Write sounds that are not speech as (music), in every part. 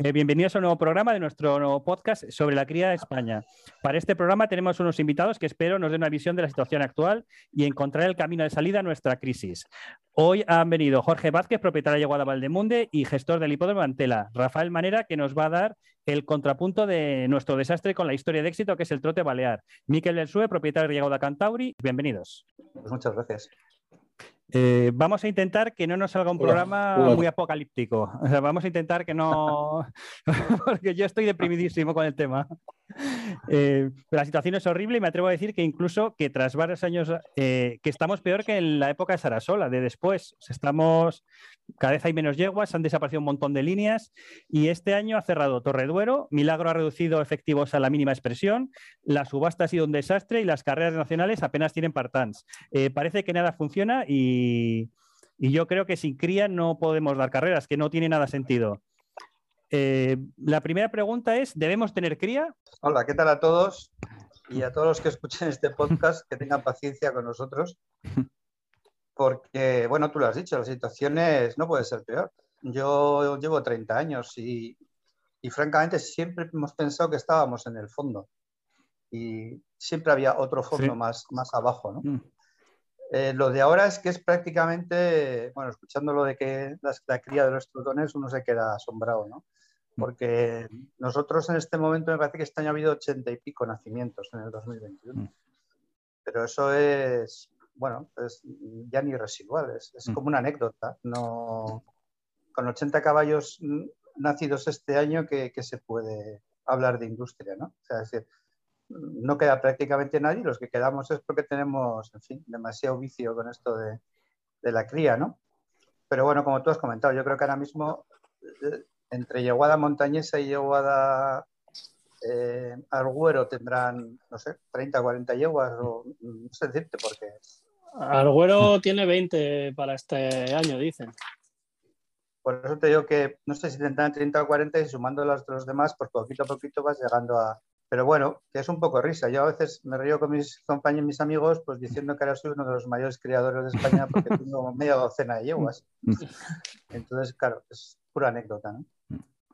Eh, bienvenidos a un nuevo programa de nuestro nuevo podcast sobre la cría de España. Para este programa tenemos unos invitados que espero nos den una visión de la situación actual y encontrar el camino de salida a nuestra crisis. Hoy han venido Jorge Vázquez, propietario de Yeguada Valdemunde y gestor del hipódromo Antela. Rafael Manera, que nos va a dar el contrapunto de nuestro desastre con la historia de éxito, que es el trote balear. Miquel del Sue, propietario de Yeguada Cantauri. Bienvenidos. Pues muchas gracias. Eh, vamos a intentar que no nos salga un programa muy apocalíptico. vamos a intentar que no. (laughs) porque yo estoy deprimidísimo con el tema. Eh, la situación es horrible y me atrevo a decir que incluso que tras varios años eh, que estamos peor que en la época de Sarasola, de después. estamos, cada vez hay menos yeguas, han desaparecido un montón de líneas y este año ha cerrado Torreduero, Milagro ha reducido efectivos a la mínima expresión, la subasta ha sido un desastre y las carreras nacionales apenas tienen partans. Eh, parece que nada funciona y, yo creo que sin cría no podemos dar carreras, que no tiene nada sentido. Eh, la primera pregunta es, ¿debemos tener cría? Hola, ¿qué tal a todos? Y a todos los que escuchen este podcast, que tengan paciencia con nosotros, porque, bueno, tú lo has dicho, la situación no puede ser peor. Yo llevo 30 años y, francamente siempre hemos pensado que estábamos en el fondo y siempre había otro fondo más, más abajo, ¿no? Mm. Eh, lo de ahora es que es prácticamente, bueno, escuchando lo de que la, la cría de los trutones uno se queda asombrado, ¿no? porque nosotros en este momento me parece que este año ha habido ochenta y pico nacimientos en el 2021. Mm. Pero eso es, bueno, es ya ni residual, es, mm. como una anécdota. No, con 80 caballos nacidos este año que, se puede hablar de industria, ¿no? O sea, es decir, no queda prácticamente nadie, los que quedamos es porque tenemos, en fin, demasiado vicio con esto de, de la cría, ¿no? Pero bueno, como tú has comentado, yo creo que ahora mismo eh, entre Yeguada Montañesa y Yeguada eh, Arguero tendrán, no sé, 30, 40 yeguas, o no sé decirte por qué. Arguero tiene 20 para este año, dicen. Por eso te digo que no sé si tendrán 30 o 40 y sumando las de los demás, pues poquito a poquito vas llegando a... Pero bueno, que es un poco risa. Yo a veces me río con mis compañeros y mis amigos, pues diciendo que ahora soy uno de los mayores criadores de España porque tengo (laughs) media docena de yeguas. (laughs) Entonces, claro, es pura anécdota, ¿no?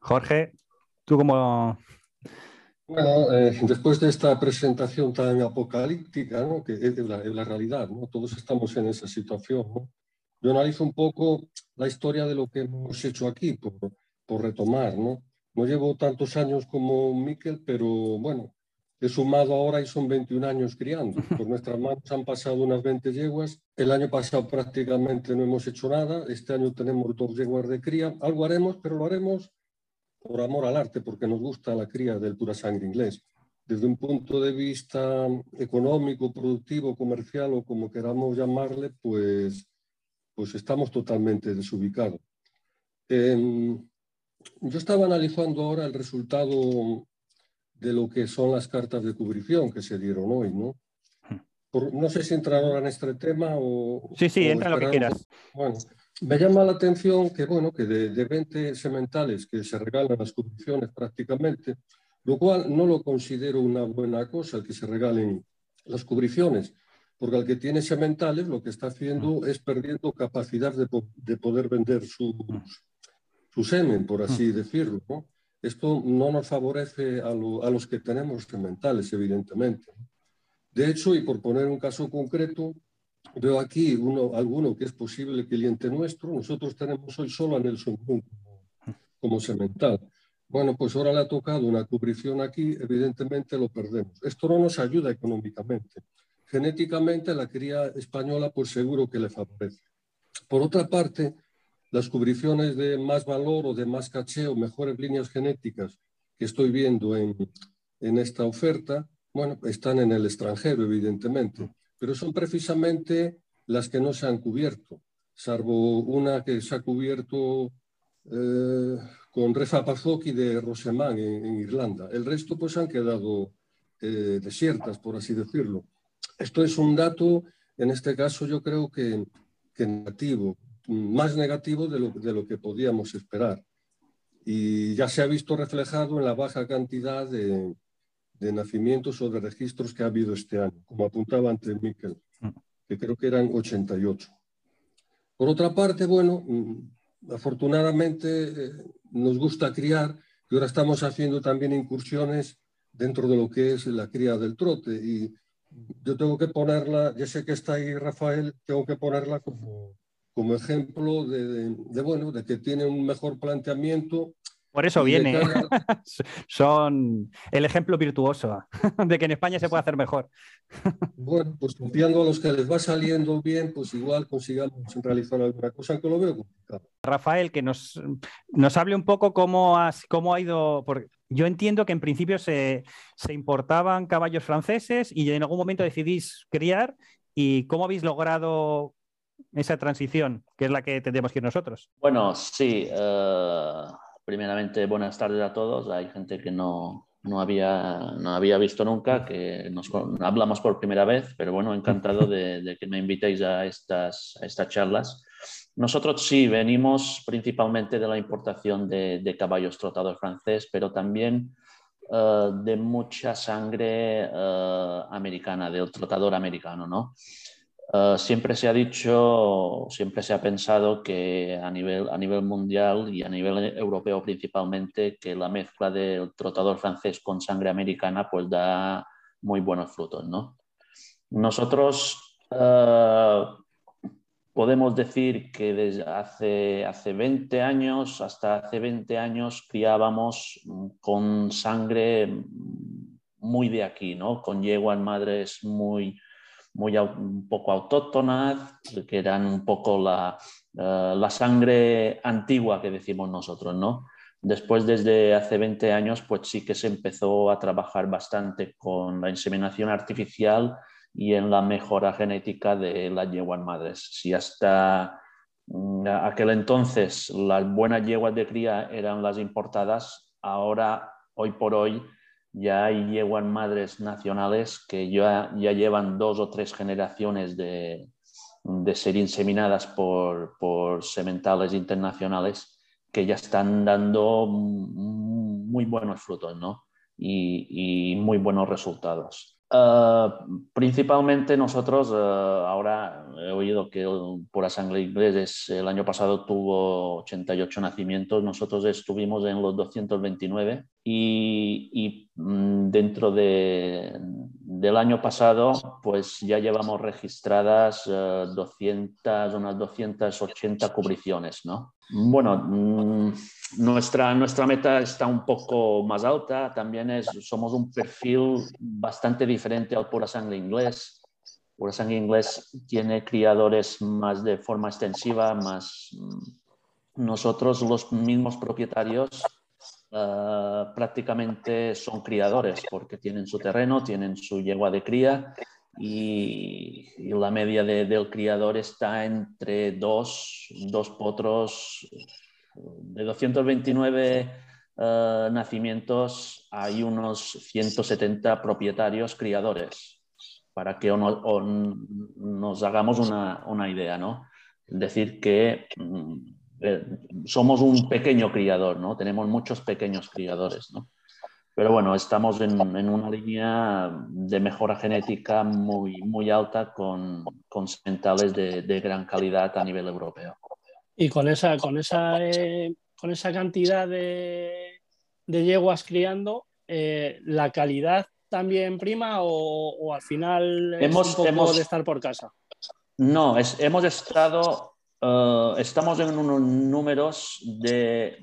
Jorge, tú como... Bueno, eh, después de esta presentación tan apocalíptica, que es la, realidad, ¿no? todos estamos en esa situación. Yo analizo un poco la historia de lo que hemos hecho aquí, por, por retomar. ¿no? no llevo tantos años como Miquel, pero bueno, he sumado ahora y son 21 años criando. Por nuestras manos han pasado unas 20 yeguas. El año pasado prácticamente no hemos hecho nada. Este año tenemos dos yeguas de cría. Algo haremos, pero lo haremos por amor al arte, porque nos gusta la cría del pura sangre inglés. Desde un punto de vista económico, productivo, comercial o como queramos llamarle, pues, pues estamos totalmente desubicados. yo estaba analizando ahora el resultado de lo que son las cartas de cubrición que se dieron hoy, ¿no? no sé si entrar ahora en este tema o... Sí, sí, entra lo que quieras. Bueno, me llama la atención que, bueno, que de, 20 sementales que se regalan las cubriciones prácticamente, lo cual no lo considero una buena cosa, el que se regalen las cubriciones, porque al que tiene sementales lo que está haciendo es perdiendo capacidad de, poder vender su, su, semen, por así decirlo. Esto no nos favorece a, a, los que tenemos sementales, evidentemente. De hecho, y por poner un caso concreto, Veo aquí uno, alguno que es posible cliente nuestro. Nosotros tenemos hoy solo a Nelson como, como semental. Bueno, pues ahora le ha tocado una cubrición aquí, evidentemente lo perdemos. Esto no nos ayuda económicamente. Genéticamente la cría española pues seguro que le favorece. Por otra parte, las cubriciones de más valor o de más caché o mejores líneas genéticas que estoy viendo en, en esta oferta, bueno, están en el extranjero, evidentemente pero son precisamente las que no se han cubierto, salvo una que se ha cubierto eh, con Refa Pazoki de Rosemán en, Irlanda. El resto pues han quedado eh, desiertas, por así decirlo. Esto es un dato, en este caso yo creo que, negativo, más negativo de lo, de lo que podíamos esperar. Y ya se ha visto reflejado en la baja cantidad de, de nacimientos o de registros que ha habido este año, como apuntaba antes Miquel, que creo que eran 88. Por otra parte, bueno, mm, afortunadamente eh, nos gusta criar y ahora estamos haciendo también incursiones dentro de lo que es la cría del trote. Y yo tengo que ponerla, ya sé que está ahí Rafael, tengo que ponerla como, como ejemplo de, de, bueno, de que tiene un mejor planteamiento por eso viene. (laughs) Son el ejemplo virtuoso (laughs) de que en España se puede hacer mejor. Bueno, pues confiando a los que les va saliendo bien, pues igual consigamos realizar alguna cosa, aunque lo veo complicado. Rafael, que nos, nos hable un poco cómo, cómo ha ido. Porque yo entiendo que en principio se, se importaban caballos franceses y en algún momento decidís criar. ¿Y cómo habéis logrado esa transición, que es la que tendremos que ir nosotros? Bueno, sí. Uh primeramente, buenas tardes a todos. Hay gente que no, no, había, no había visto nunca, que nos hablamos por primera vez, pero bueno, encantado de, que me invitéis a estas, estas charlas. Nosotros sí venimos principalmente de la importación de, caballos trotados francés, pero también uh, de mucha sangre uh, americana, del trotador americano, ¿no? Uh, siempre se ha dicho, siempre se ha pensado que a nivel, a nivel mundial y a nivel europeo principalmente, que la mezcla del trotador francés con sangre americana pues da muy buenos frutos. ¿no? Nosotros uh, podemos decir que desde hace, hace 20 años, hasta hace 20 años, criábamos con sangre muy de aquí, ¿no? con yeguas madres muy muy un poco autóctonas, que eran un poco la, eh, la sangre antigua que decimos nosotros, ¿no? Después, desde hace 20 años, pues sí que se empezó a trabajar bastante con la inseminación artificial y en la mejora genética de las yeguas madres. Si hasta mm, aquel entonces las buenas yeguas de cría eran las importadas, ahora, hoy por hoy, ya yeguas madres nacionales que ya, ya llevan dos o tres generaciones de, de ser inseminadas por, por, sementales internacionales que ya están dando muy buenos frutos ¿no? y, y muy buenos resultados. Uh, principalmente nosotros, uh, ahora he oído que el Pura Sangre Inglés el año pasado tuvo 88 nacimientos, nosotros estuvimos en los 229 y, y mm, dentro de, del año pasado pues ya llevamos registradas uh, 200, unas 280 cubriciones, ¿no? Bueno, mm, nuestra, nuestra meta está un poco más alta, también es, somos un perfil bastante diferente al pura sangre inglés. Pura sangre inglés tiene criadores más de forma extensiva, más mm, nosotros los mismos propietarios uh, prácticamente son criadores porque tienen su terreno, tienen su yegua de cría y, la media del criador está entre dos, dos potros. De 229 eh, nacimientos hay unos 170 propietarios criadores, para que nos hagamos una, una, idea, ¿no? Decir, que mm, eh, somos un pequeño criador, ¿no? Tenemos muchos pequeños criadores, ¿no? Pero bueno, estamos en, en, una línea de mejora genética muy, muy alta con, con sementales de, de, gran calidad a nivel europeo. Y con esa, con esa, eh, con esa cantidad de, de yeguas criando, eh, ¿la calidad también prima o, o al final es hemos, un poco hemos, de estar por casa? No, es, hemos estado, uh, estamos en unos números de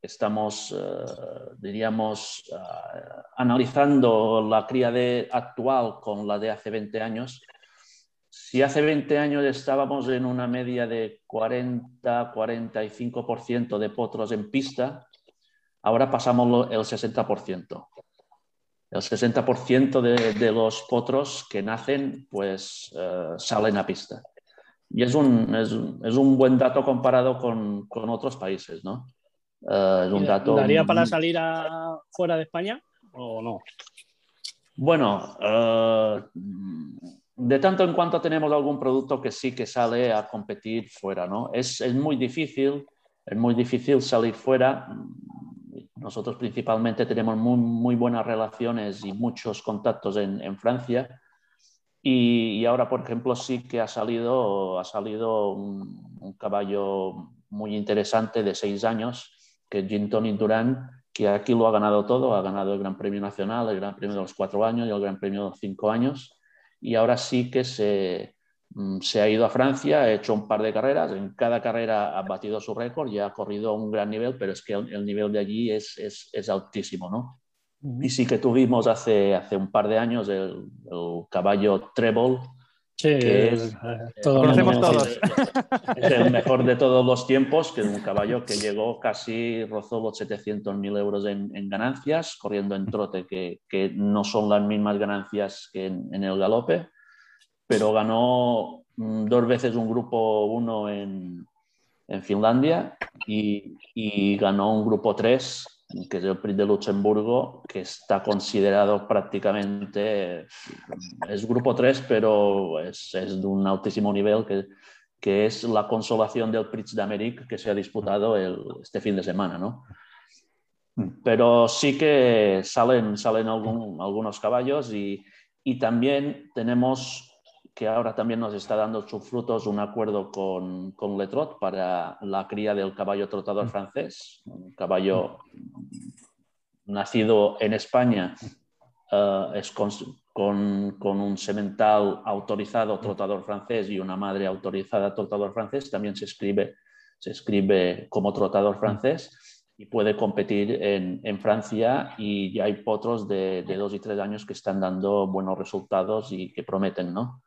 estamos, uh, diríamos, uh, analizando la cría de actual con la de hace 20 años. Si hace 20 años estábamos en una media de 40-45% de potros en pista, ahora pasamos el 60%. El 60% de, los potros que nacen pues salen a pista. Y es un, es, es un, buen dato comparado con, con otros países, ¿no? Uh, es un dato. ¿Daría para salir a, fuera de España o no? Bueno, uh, de tanto en cuanto tenemos algún producto que sí que sale a competir fuera, ¿no? Es, es muy difícil, es muy difícil salir fuera. Nosotros principalmente tenemos muy, muy buenas relaciones y muchos contactos en, en Francia. Y, ahora, por ejemplo, sí que ha salido, ha salido un, caballo muy interesante de seis años que Gin Tony Durán, que aquí lo ha ganado todo, ha ganado el Gran Premio Nacional, el Gran Premio de los cuatro años y el Gran Premio de los cinco años, y ahora sí que se, mm, se ha ido a Francia, ha hecho un par de carreras, en cada carrera ha batido su récord y ha corrido a un gran nivel, pero es que el, nivel de allí es, es, es altísimo, ¿no? Y sí que tuvimos hace, hace un par de años el, el caballo Treble, que es, eh, conocemos todos. Es el mejor de todos los tiempos, que es un caballo que llegó casi, rozó los 700.000 euros en, en, ganancias, corriendo en trote, que, que, no son las mismas ganancias que en, en el galope, pero ganó mm, dos veces un grupo 1 en, en, Finlandia y, y, ganó un grupo 3 que es el Prix de Luxemburgo, que está considerado prácticamente, es grupo 3, pero es, es de un altísimo nivel, que, que, es la consolación del Prix d'Amérique que se ha disputado el, este fin de semana. ¿no? Pero sí que salen, salen algún, algunos caballos y, y también tenemos que ahora también nos está dando sus frutos un acuerdo con, con Letrot para la cría del caballo trotador francés, un caballo nacido en España, uh, es con, con, con, un semental autorizado trotador francés y una madre autorizada trotador francés, también se escribe, se escribe como trotador francés y puede competir en, en Francia y ya hay potros de, de, dos y tres años que están dando buenos resultados y que prometen, ¿no?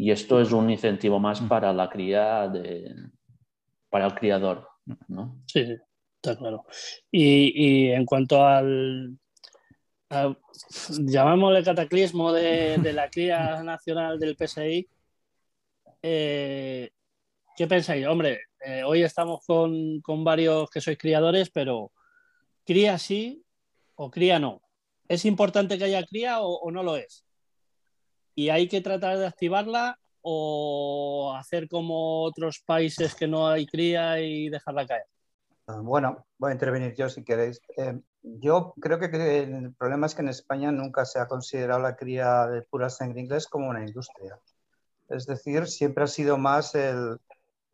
Y esto es un incentivo más mm. para la cría, de, para el criador. ¿no? Sí, sí, está claro. Y, y en cuanto al, al, llamámosle cataclismo de, de, la cría (laughs) nacional del PSI, eh, ¿qué pensáis? Hombre, eh, hoy estamos con, con, varios que sois criadores, pero ¿cría sí o cría no? ¿Es importante que haya cría o, o no lo es? Y hay que tratar de activarla o hacer como otros países que no hay cría y dejarla caer? Ah, bueno, voy a intervenir yo si queréis. Eh, yo creo que el problema es que en España nunca se ha considerado la cría de pura sangre inglés como una industria. Es decir, siempre ha sido más el,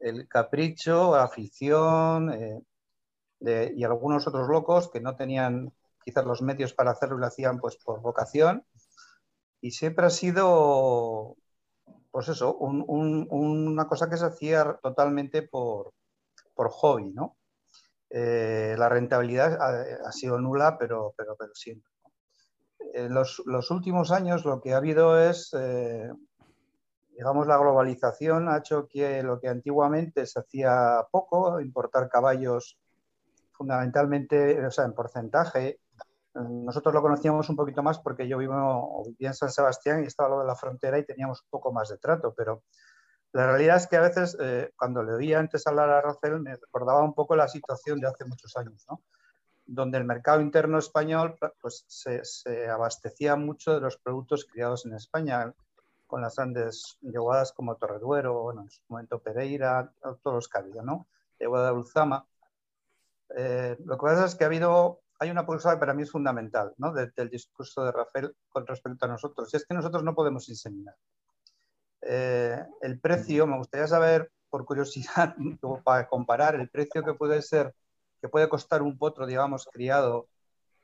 el capricho, afición eh, de, y algunos otros locos que no tenían quizás los medios para hacerlo y lo hacían pues por vocación y siempre ha sido, pues eso, un, un, una cosa que se hacía totalmente por, por hobby, ¿no? Eh, la rentabilidad ha, ha, sido nula, pero, pero, pero siempre. En los, los, últimos años lo que ha habido es, eh, digamos, la globalización ha hecho que lo que antiguamente se hacía poco, importar caballos fundamentalmente, o sea, en porcentaje, nosotros lo conocíamos un poquito más porque yo vivo, en San Sebastián y estaba lo de la frontera y teníamos un poco más de trato, pero la realidad es que a veces eh, cuando le oía antes hablar a Racel me recordaba un poco la situación de hace muchos años, ¿no? donde el mercado interno español pues, se, se, abastecía mucho de los productos criados en España, con las grandes yeguadas como Torreduero, bueno, en su momento Pereira, todos los que había, ¿no? Yeguada de Ulzama. Eh, lo que pasa es que ha habido hay una cosa que para mí es fundamental ¿no? De, del discurso de Rafael con respecto a nosotros, y es que nosotros no podemos inseminar. Eh, el precio, me gustaría saber, por curiosidad, (laughs) para comparar el precio que puede ser, que puede costar un potro, digamos, criado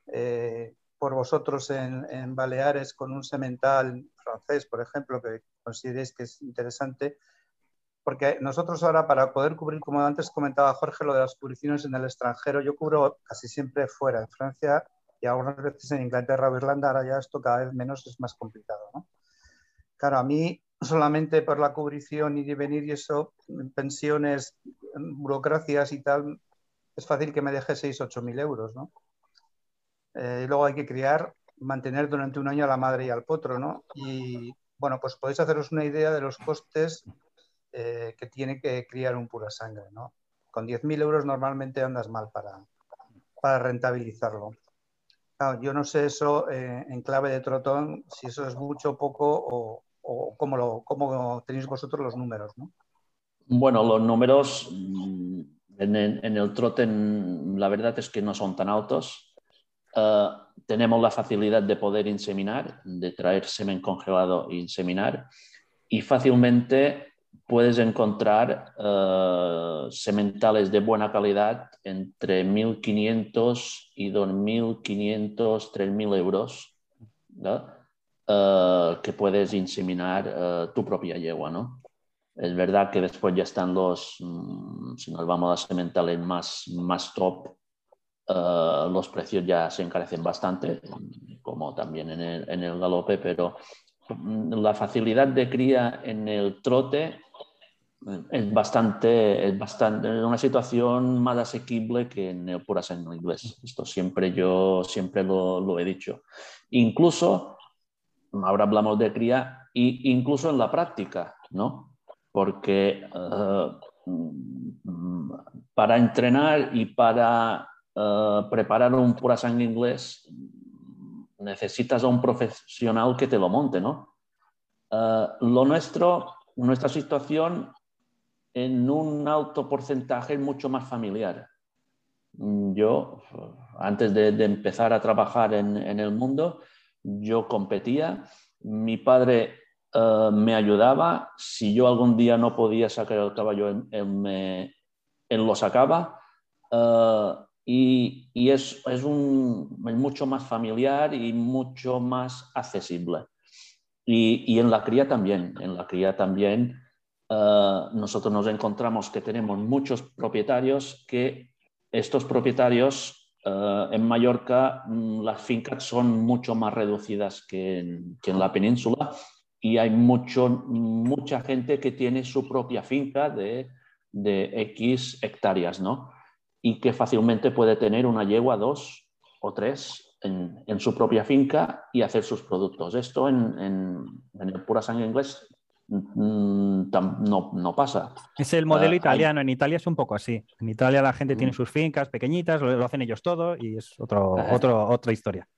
eh, por vosotros en, en, Baleares con un semental francés, por ejemplo, que consideréis que es interesante, porque nosotros ahora para poder cubrir, como antes comentaba Jorge, lo de las publicaciones en el extranjero, yo cubro casi siempre fuera, en Francia y algunas veces en Inglaterra o Irlanda, ahora ya esto cada vez menos es más complicado. ¿no? Claro, a mí solamente por la cubrición y venir y eso, pensiones, burocracias y tal, es fácil que me deje 6, 8 mil euros, ¿no? Eh, y luego hay que criar, mantener durante un año a la madre y al potro, ¿no? Y bueno, pues podéis haceros una idea de los costes eh, que tiene que criar un pura sangre. ¿no? Con 10.000 euros normalmente andas mal para, para rentabilizarlo. Claro, yo no sé eso eh, en clave de trotón, si eso es mucho poco o, o cómo, lo, cómo tenéis vosotros los números. ¿no? Bueno, los números mm, en en el trote la verdad es que no son tan altos. Uh, tenemos la facilidad de poder inseminar, de traer semen congelado e inseminar y fácilmente puedes encontrar eh, sementales de buena calidad entre 1.500 y 2.500, 3.000 euros eh, que puedes inseminar tu propia yegua. ¿no? Es verdad que después ya están los, mm, si nos vamos a sementales más, más top, los precios ya se encarecen bastante, como también en el, en el galope, pero la facilidad de cría en el trote es bastante, es bastante, una situación más asequible que en el pura sangre inglés. Esto siempre yo siempre lo, lo, he dicho. Incluso, ahora hablamos de cría, y incluso en la práctica, ¿no? Porque eh, para entrenar y para uh, preparar un pura sangre inglés necesitas a un profesional que te lo monte, ¿no? Eh, lo nuestro, nuestra situación en un alto porcentaje es mucho más familiar. Yo, antes de, empezar a trabajar en, el mundo, yo competía, mi padre eh, me ayudaba, si yo algún día no podía sacar el caballo, él, me, lo sacaba. Eh, y, es, es, un, mucho más familiar y mucho más accesible. Y, y en la cría también, en la cría también eh, nosotros nos encontramos que tenemos muchos propietarios que estos propietarios eh, en Mallorca mm, las fincas son mucho más reducidas que en, que en la península y hay mucho, mucha gente que tiene su propia finca de, de X hectáreas, ¿no? Y que fácilmente puede tener una yegua, dos o tres en, en su propia finca y hacer sus productos. Esto en, en, en el pura sangre inglés mm, no, no, pasa. Es el modelo ah, italiano. En Italia es un poco así. En Italia la gente tiene mm. sus fincas pequeñitas, lo, hacen ellos todo y es otro, otro, otra historia.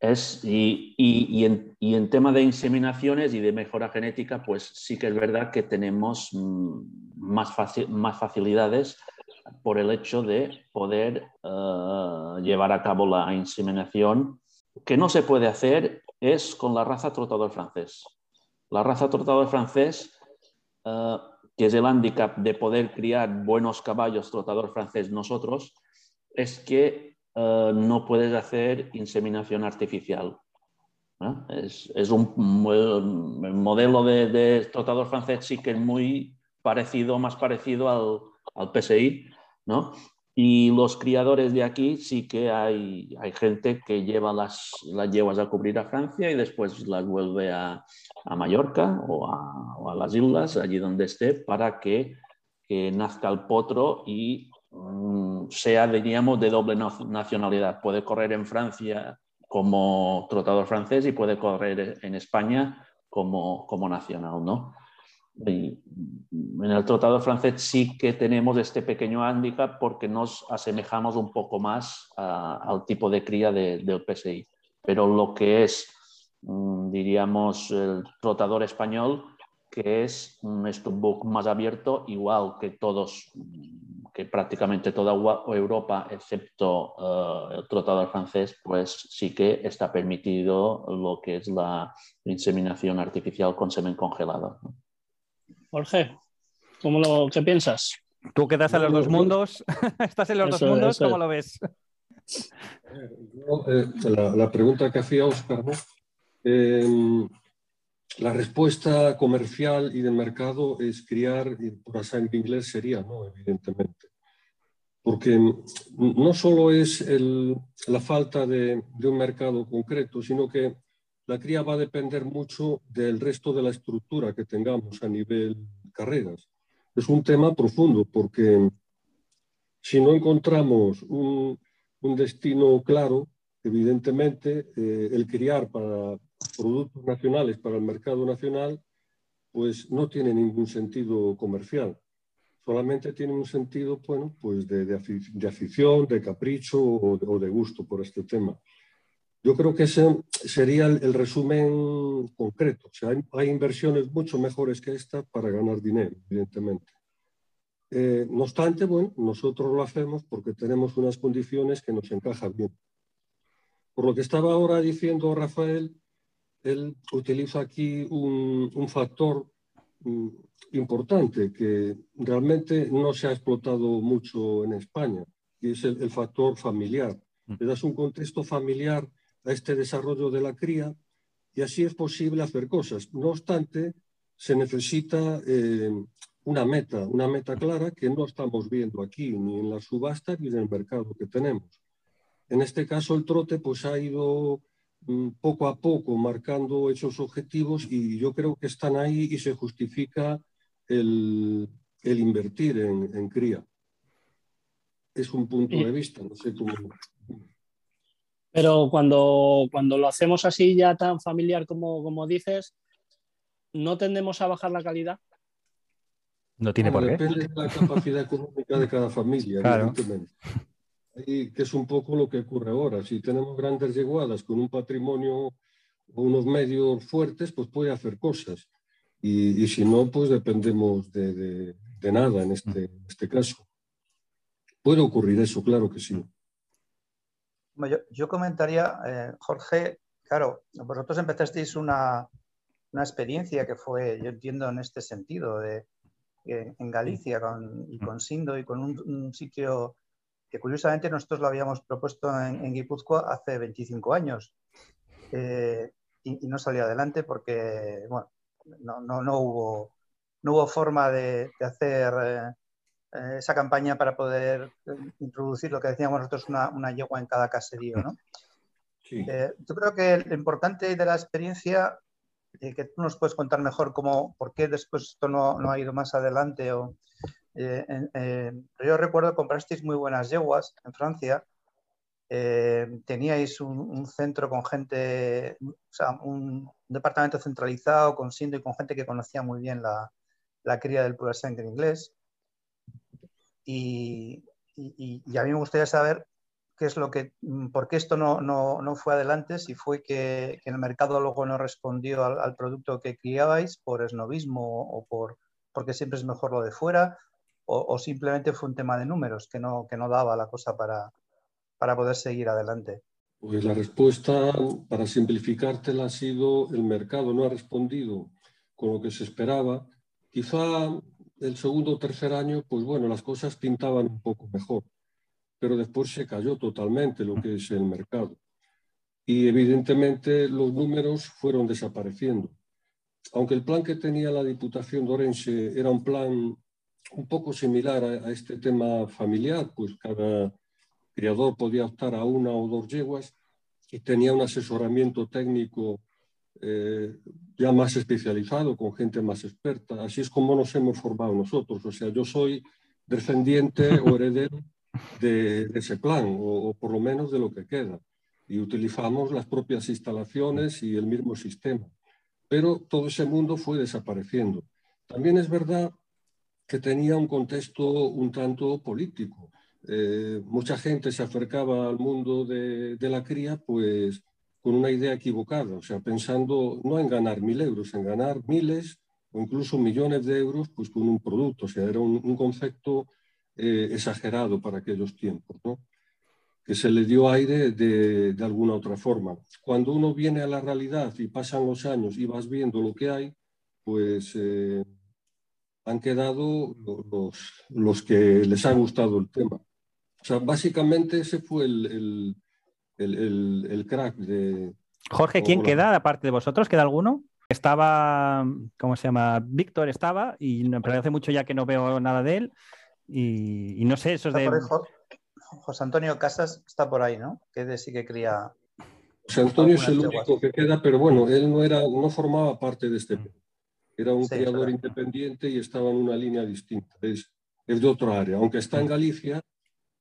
Es, y, y, y, en, y, en, tema de inseminaciones y de mejora genética, pues sí que es verdad que tenemos mm, más, más facilidades por el hecho de poder eh, llevar a cabo la inseminación. Que no se puede hacer es con la raza trotador francés. La raza trotador francés, eh, que es el hándicap de poder criar buenos caballos trotador francés nosotros, es que eh, no puedes hacer inseminación artificial. Es, un modelo de, de, trotador francés sí que es muy parecido, más parecido al, al PSI, ¿no? Y los criadores de aquí sí que hay, hay gente que lleva las, las yeguas a cubrir a Francia y después las vuelve a, a Mallorca o a, a, las islas, allí donde esté, para que, que nazca el potro y mm, sea, diríamos, de doble nacionalidad. Puede correr en Francia como trotador francés y puede correr en España como, como nacional, ¿no? Y en el tratado francés sí que tenemos este pequeño hándicap porque nos asemejamos un poco más al tipo de cría del PSI. Pero lo que es, mm, diríamos, el trotador español, que es un stubbook más abierto, igual que todos, que prácticamente toda Europa, excepto eh, el trotador francés, pues sí que está permitido lo que es la inseminación artificial con semen congelado. Jorge, ¿cómo lo, ¿qué piensas? Tú quedas en los dos mundos, (laughs) estás en los dos mundos, ¿cómo lo ves? Eh, la, pregunta que hacía Oscar, ¿no? Em, la respuesta comercial y de mercado es criar, por en inglés sería, ¿no? Evidentemente. Porque no solo es la falta de, de, un mercado concreto, sino que la cría va a depender mucho del resto de la estructura que tengamos a nivel carreras. Es un tema profundo porque si no encontramos un, destino claro, evidentemente eh, el criar para productos nacionales, para el mercado nacional, pues no tiene ningún sentido comercial. Solamente tiene un sentido, bueno, pues de, afición, de capricho o de gusto por este tema. Yo creo que ese sería el, resumen concreto. O sea, hay, inversiones mucho mejores que esta para ganar dinero, evidentemente. Eh, no obstante, bueno, nosotros lo hacemos porque tenemos unas condiciones que nos encajan bien. Por lo que estaba ahora diciendo Rafael, él utiliza aquí un, factor mm, importante que realmente no se ha explotado mucho en España, y es el, factor familiar. Mm. Le das un contexto familiar a este desarrollo de la cría y así es posible hacer cosas. No obstante, se necesita eh, una meta, una meta clara que no estamos viendo aquí, ni en la subasta ni en el mercado que tenemos. En este caso, el trote pues, ha ido mm, poco a poco marcando esos objetivos y yo creo que están ahí y se justifica el, invertir en, cría. Es un punto de vista, no sé cómo. Pero cuando, cuando lo hacemos así ya tan familiar como, como dices, ¿no tendemos a bajar la calidad? No tiene por qué. Depende de la capacidad económica de cada familia, evidentemente. Y que es un poco lo que ocurre ahora. Si tenemos grandes yeguadas con un patrimonio o unos medios fuertes, pues puede hacer cosas. Y, si no, pues dependemos de, nada en este, en este caso. Puede ocurrir eso, claro que sí. Yo, comentaría, eh, Jorge, claro, vosotros empezasteis una, una experiencia que fue, yo entiendo, en este sentido, de, en Galicia con, y con Sindo y con un, sitio que curiosamente nosotros lo habíamos propuesto en, en Guipúzcoa hace 25 años. Eh, y, no salió adelante porque bueno, no, no, no, hubo, no hubo forma de, de hacer eh, esa campaña para poder introducir lo que decíamos nosotros, una, una yegua en cada caserío. ¿no? Eh, yo creo que lo importante de la experiencia eh, que tú nos puedes contar mejor cómo, por qué después esto no, no ha ido más adelante. O, eh, eh, yo recuerdo que comprasteis muy buenas yeguas en Francia. teníais un, centro con gente, o sea, un, departamento centralizado con Sindo y con gente que conocía muy bien la, la cría del pura sangre inglés. Y, y, y, a mí me gustaría saber qué es lo que, mm, por qué esto no, no, no fue adelante, si fue que, que, el mercado luego no respondió al, al, producto que criabais por esnovismo o por, porque siempre es mejor lo de fuera, o, o, simplemente fue un tema de números que no, que no daba la cosa para, para poder seguir adelante. Pues la respuesta, para simplificártela, ha sido el mercado no ha respondido con lo que se esperaba. Quizá el segundo o tercer año, pues bueno, las cosas pintaban un poco mejor pero después se cayó totalmente lo que es el mercado. Y evidentemente los números fueron desapareciendo. Aunque el plan que tenía la Diputación de era un plan un poco similar a, este tema familiar, pues cada criador podía optar a una o dos yeguas y tenía un asesoramiento técnico eh, ya más especializado, con gente más experta. Así es como nos hemos formado nosotros. O sea, yo soy descendiente (laughs) o heredero de, ese plan, o, por lo menos de lo que queda. Y utilizamos las propias instalaciones y el mismo sistema. Pero todo ese mundo fue desapareciendo. También es verdad que tenía un contexto un tanto político. Eh, mucha gente se acercaba al mundo de, de, la cría pues con una idea equivocada, o sea, pensando no en ganar mil euros, en ganar miles o incluso millones de euros pues con un producto, o sea, era un, un concepto eh, exagerado para aquellos tiempos, ¿no? que se le dio aire de, de, alguna otra forma. Cuando uno viene a la realidad y pasan los años y vas viendo lo que hay, pues eh, han quedado los, los, que les ha gustado el tema. O sea, básicamente ese fue el, el, el, el crack de... Jorge, ¿quién queda aparte de vosotros? ¿Queda alguno? Estaba, ¿cómo se llama? Víctor estaba, y pero hace mucho ya que no veo nada de él. Y, no sé, eso es de... José Antonio Casas está por ahí, ¿no? Que de sí que cría... José Antonio es el único que queda, pero bueno, él no, era, no formaba parte de este... Mm. Era un criador independiente y estaba en una línea distinta. Es, es de otra área. Aunque está en mm. Galicia.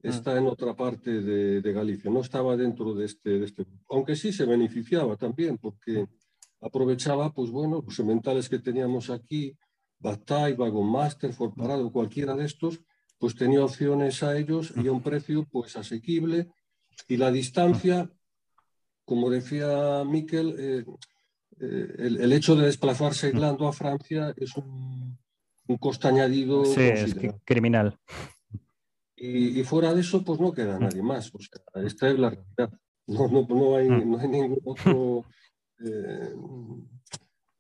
Está en otra parte de, de, Galicia. No estaba dentro de este, de este grupo. Aunque sí se beneficiaba también, porque aprovechaba, pues bueno, los sementales que teníamos aquí, Batay, Vagon Master, Forparado, cualquiera de estos, pues tenía opciones a ellos y a un precio pues asequible y la distancia, como decía Miquel, eh, eh, el, hecho de desplazarse Irlando a Francia es un, coste añadido sí, es criminal. Y, fuera de eso, pues no queda nadie más. O sea, esta es la realidad. No, no, no, hay, mm. no hay, ningún otro eh,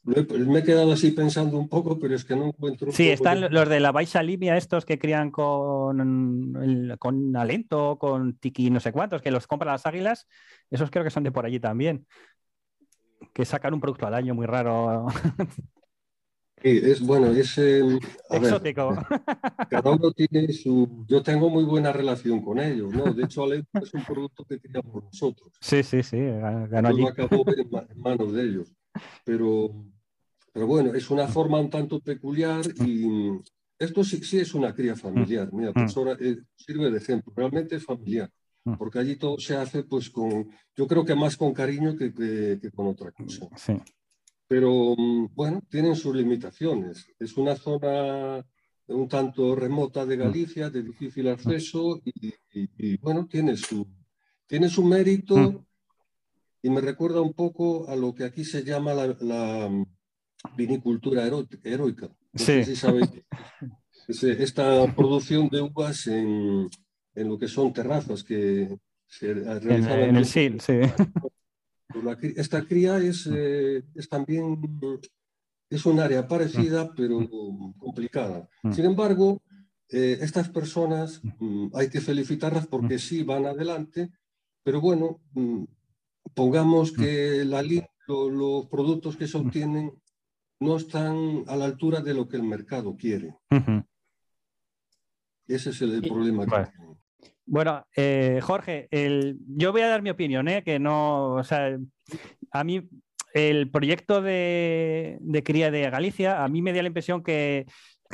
me he quedado así pensando un poco, pero es que no encuentro. Sí, están los de la Baixa Limia, estos que crían con, con alento, con tiki, no sé cuántos, que los compran las águilas. Esos creo que son de por allí también. Que sacan un producto al año muy raro. (laughs) Sí, es bueno, es em, exótico. cada uno tiene su. Yo tengo muy buena relación con ellos, ¿no? De hecho, Alento es un producto que criamos nosotros. Sí, sí, sí. Ganó allí. acabó en manos de ellos. Pero pero bueno, es una forma un tanto peculiar y esto sí, sí es una cría familiar. Mira, pues ahora eh, sirve de ejemplo, realmente es familiar, porque allí todo se hace pues con, yo creo que más con cariño que, que, con otra cosa. Sí. Pero bueno, tienen sus limitaciones. Es una zona un tanto remota de Galicia, de difícil acceso y, bueno, tiene su, tiene su mérito y me recuerda un poco a lo que aquí se llama la vinicultura heroica. sí. esta producción de uvas en, en, lo que son terrazas que se realizaban en, el SIL, sí. Esta cría es, eh, es también es un área parecida, mm. pero complicada. Mm. Sin embargo, eh, estas personas mm, hay que felicitarlas porque sí van adelante, pero bueno, pongamos que la, los productos que se obtienen no están a la altura de lo que el mercado quiere. Ese es el, problema bueno. Eh, Jorge, yo voy a dar mi opinión, ¿eh? que no, o sea, a mí el proyecto de, cría de Galicia, a mí me da la impresión que,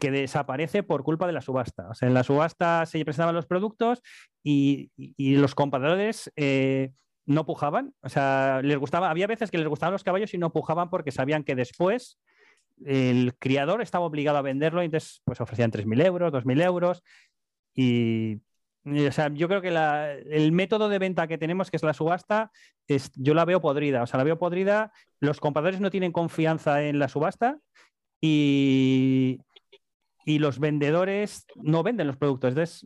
desaparece por culpa de la subasta. O sea, en la subasta se presentaban los productos y, los compradores eh, no pujaban. O sea, les gustaba, había veces que les gustaban los caballos y no pujaban porque sabían que después el criador estaba obligado a venderlo y entonces pues ofrecían 3.000 euros, 2.000 euros y, o sea, yo creo que el método de venta que tenemos, que es la subasta, es, yo la veo podrida, o sea, la veo podrida, los compradores no tienen confianza en la subasta y, y los vendedores no venden los productos. Entonces,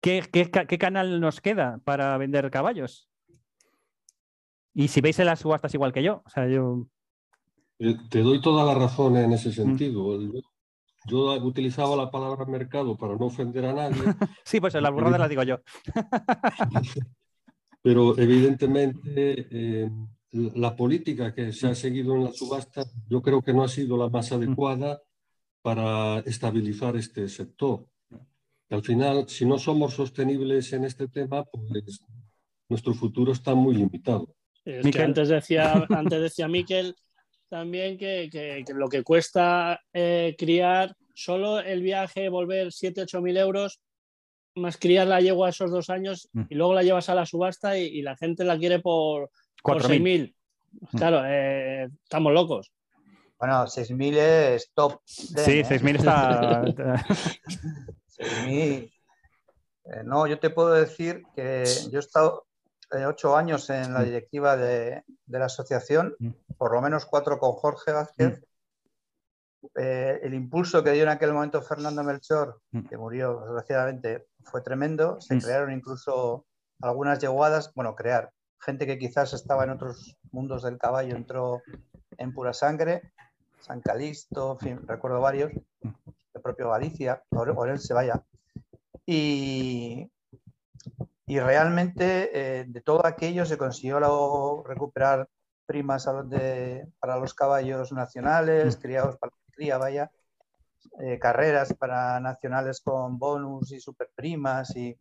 ¿qué, qué canal nos queda para vender caballos? Y si veis en las subastas igual que yo, o sea, yo eh, te doy toda la razón en ese mm. Yo utilizaba la palabra mercado para no ofender a nadie. (laughs) sí, pues en la burrada la digo yo. (laughs) Pero evidentemente eh, la política que se ha seguido en la subasta yo creo que no ha sido la más adecuada para estabilizar este sector. Al final, si no somos sostenibles en este tema, pues nuestro futuro está muy limitado. antes decía, (laughs) antes decía Miquel también que, lo que cuesta eh, criar, solo el viaje, volver 7, 8 mil euros, más criar la yegua esos dos años mm. y luego la llevas a la subasta y, la gente la quiere por, por 6 mil. Mm. Claro, eh, estamos locos. Bueno, 6.000 es top. sí, 6.000 ¿eh? está... (laughs) 6.000. no, yo te puedo decir que yo he estado eh, ocho años en la directiva de, la asociación, por lo menos cuatro con Jorge Vázquez. Eh, el impulso que dio en aquel momento Fernando Melchor, que murió desgraciadamente, fue tremendo. Se crearon incluso algunas yeguadas, bueno, crear. Gente que quizás estaba en otros mundos del caballo entró en pura sangre. San Calisto, en fin, recuerdo varios. El propio Galicia, se vaya. Y, y realmente eh, de todo aquello se consiguió recuperar primas para los caballos nacionales, mm. criados para la cría, vaya, eh, carreras para nacionales con bonus y superprimas. Y,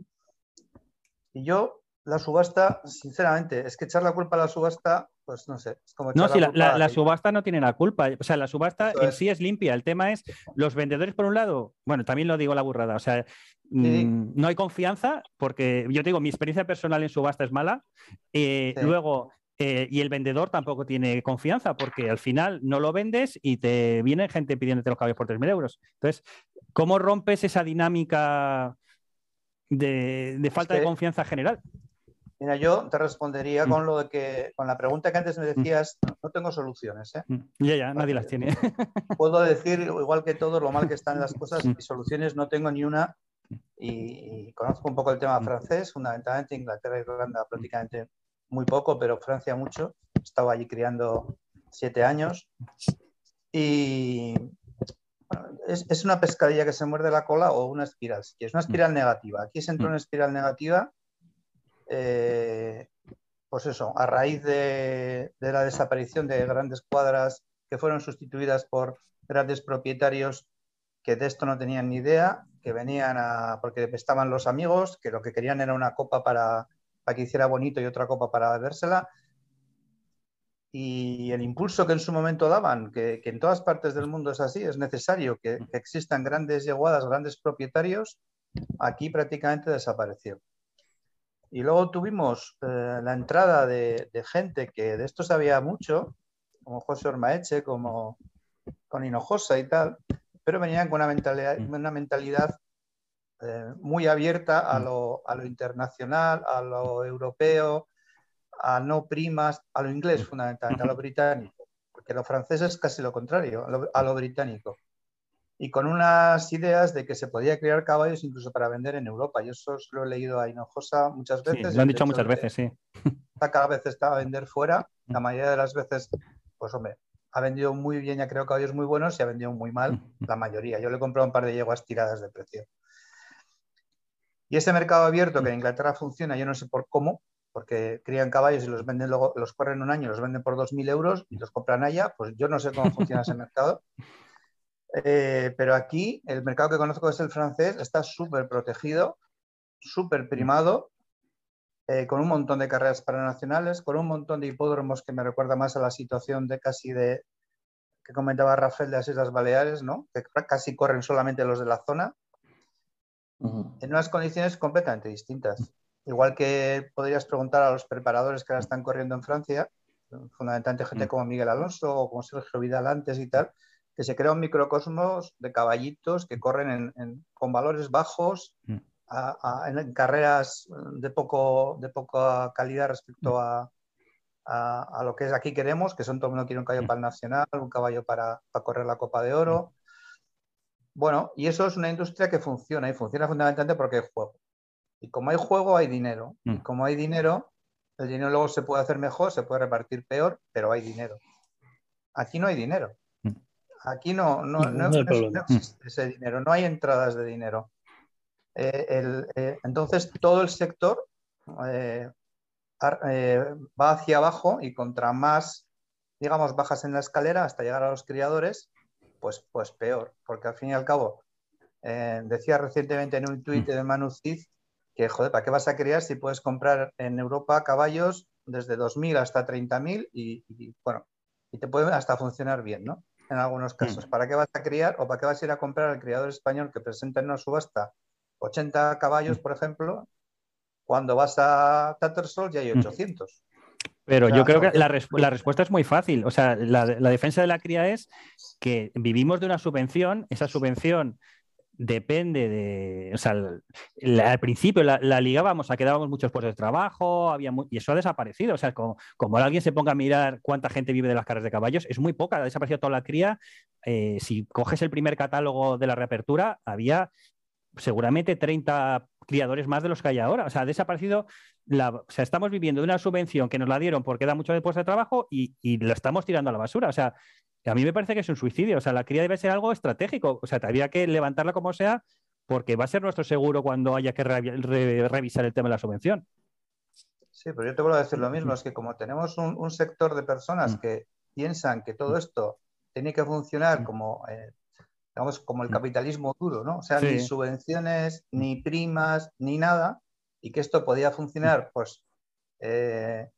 y yo, la subasta, sinceramente, es que echar la culpa a la subasta pues no sé. no, si la, subasta no tiene la culpa. O sea, la subasta en sí es limpia. El tema es los vendedores, por un lado, bueno, también lo digo la burrada. O sea, mm, no hay confianza porque yo te digo, mi experiencia personal en subasta es mala. Eh, luego, eh, y el vendedor tampoco tiene confianza porque al final no lo vendes y te viene gente pidiéndote los caballos por 3.000 euros. Entonces, ¿cómo rompes esa dinámica de, falta de confianza general? Mira, yo te respondería mm. con lo de que, con la pregunta que antes me mm. decías, no, tengo soluciones. ¿eh? Mm. Ya, ya, nadie las tiene. (laughs) Puedo decir, igual que todos, lo mal que están las cosas, y soluciones no tengo ni una. Y, conozco un poco el tema francés, fundamentalmente Inglaterra y Irlanda prácticamente muy poco, pero Francia mucho. Estaba allí criando siete años. Y es, una pescadilla que se muerde la cola o una espiral. es una espiral negativa. Aquí se entró una espiral negativa. Eh, pues eso, a raíz de, la desaparición de grandes cuadras que fueron sustituidas por grandes propietarios que de esto no tenían ni idea, que venían a, porque estaban los amigos, que lo que querían era una copa para, que hiciera bonito y otra copa para bebérsela. Y el impulso que en su momento daban, que, en todas partes del mundo es así, es necesario que, existan grandes yeguadas, grandes propietarios, aquí prácticamente desapareció. Y luego tuvimos eh, la entrada de, gente que de esto sabía mucho, como José Ormaeche, como con Hinojosa y tal, pero venían con una mentalidad, mm. una mentalidad eh, muy abierta a mm. lo, a lo, internacional, a lo europeo, a no primas, a lo inglés mm. fundamentalmente, a lo británico, porque lo francés es casi lo contrario, a lo británico y con unas ideas de que se podía criar caballos incluso para vender en Europa. Yo eso lo he leído a Hinojosa muchas veces. lo han dicho muchas veces, sí. Cada vez está a vender fuera. La mm. mayoría de las veces, pues hombre, ha vendido muy bien, ya creo caballos muy buenos y ha vendido muy mal mm. la mayoría. Yo le he comprado un par de yeguas tiradas de precio. Y ese mercado abierto que en Inglaterra funciona, yo no sé por cómo, porque crían caballos y los venden luego, los corren un año, los venden por 2.000 euros y los compran allá, pues yo no sé cómo funciona ese mercado. (laughs) Eh, pero aquí el mercado que conozco es el francés, está súper protegido, súper primado, eh, con un montón de carreras paranacionales, con un montón de hipódromos que me recuerda más a la situación de casi de que comentaba Rafael de las Islas Baleares, ¿no? que casi corren solamente los de la zona, en unas condiciones completamente distintas. Igual que podrías preguntar a los preparadores que ahora están corriendo en Francia, fundamentalmente gente mm. como Miguel Alonso o como Sergio Vidal antes y tal, que se crea un microcosmos de caballitos que corren con valores bajos mm. en carreras de, poco, de poca calidad respecto mm. a, lo que es aquí queremos, que son todo el mundo quiere un caballo mm. para el nacional, un caballo para, correr la Copa de Oro. Bueno, y eso es una industria que funciona y funciona fundamentalmente porque hay juego. Y como hay juego, hay dinero. Y como hay dinero, el dinero luego se puede hacer mejor, se puede repartir peor, pero hay dinero. Aquí no hay dinero. Aquí no, no, existe ese dinero, no hay entradas de dinero. Eh, eh, entonces, todo el sector eh, va hacia abajo y contra más, digamos, bajas en la escalera hasta llegar a los criadores, pues, pues peor, porque al fin y al cabo, decía recientemente en un tuit de Manu Cid que, joder, ¿para qué vas a criar si puedes comprar en Europa caballos desde 2.000 hasta 30.000 y, y, bueno, y te puede hasta funcionar bien, ¿no? En algunos mm. casos. ¿Para qué vas a criar o para qué vas a ir a comprar al criador español que presenta en una subasta 80 caballos, mm. por ejemplo, cuando vas a Tattersall ya hay 800? Mm. Pero yo creo que la, respuesta es muy fácil. O sea, la, la, defensa de la cría es que vivimos de una subvención, esa subvención depende de. O sea, al principio la, ligábamos a quedábamos muchos puestos de trabajo, había y eso ha desaparecido. O sea, como, como, alguien se ponga a mirar cuánta gente vive de las carreras de caballos, es muy poca, ha desaparecido toda la cría. Eh, si coges el primer catálogo de la reapertura, había seguramente 30 criadores más de los que hay ahora. O sea, ha desaparecido. La, o sea, estamos viviendo de una subvención que nos la dieron porque da mucho de puestos de trabajo y, y la estamos tirando a la basura. O sea, a mí me parece que es un suicidio. O sea, la cría debe ser algo estratégico. O sea, tendría que levantarla como sea, porque va a ser nuestro seguro cuando haya que revisar el tema de la subvención. Sí, pero yo te vuelvo a decir lo mismo, es que como tenemos un, sector de personas mm. que piensan que todo mm. esto tiene que funcionar mm. como, eh, como el capitalismo duro, ¿no? O sea, ni subvenciones, ni primas, ni nada, y que esto podía funcionar, pues, eh,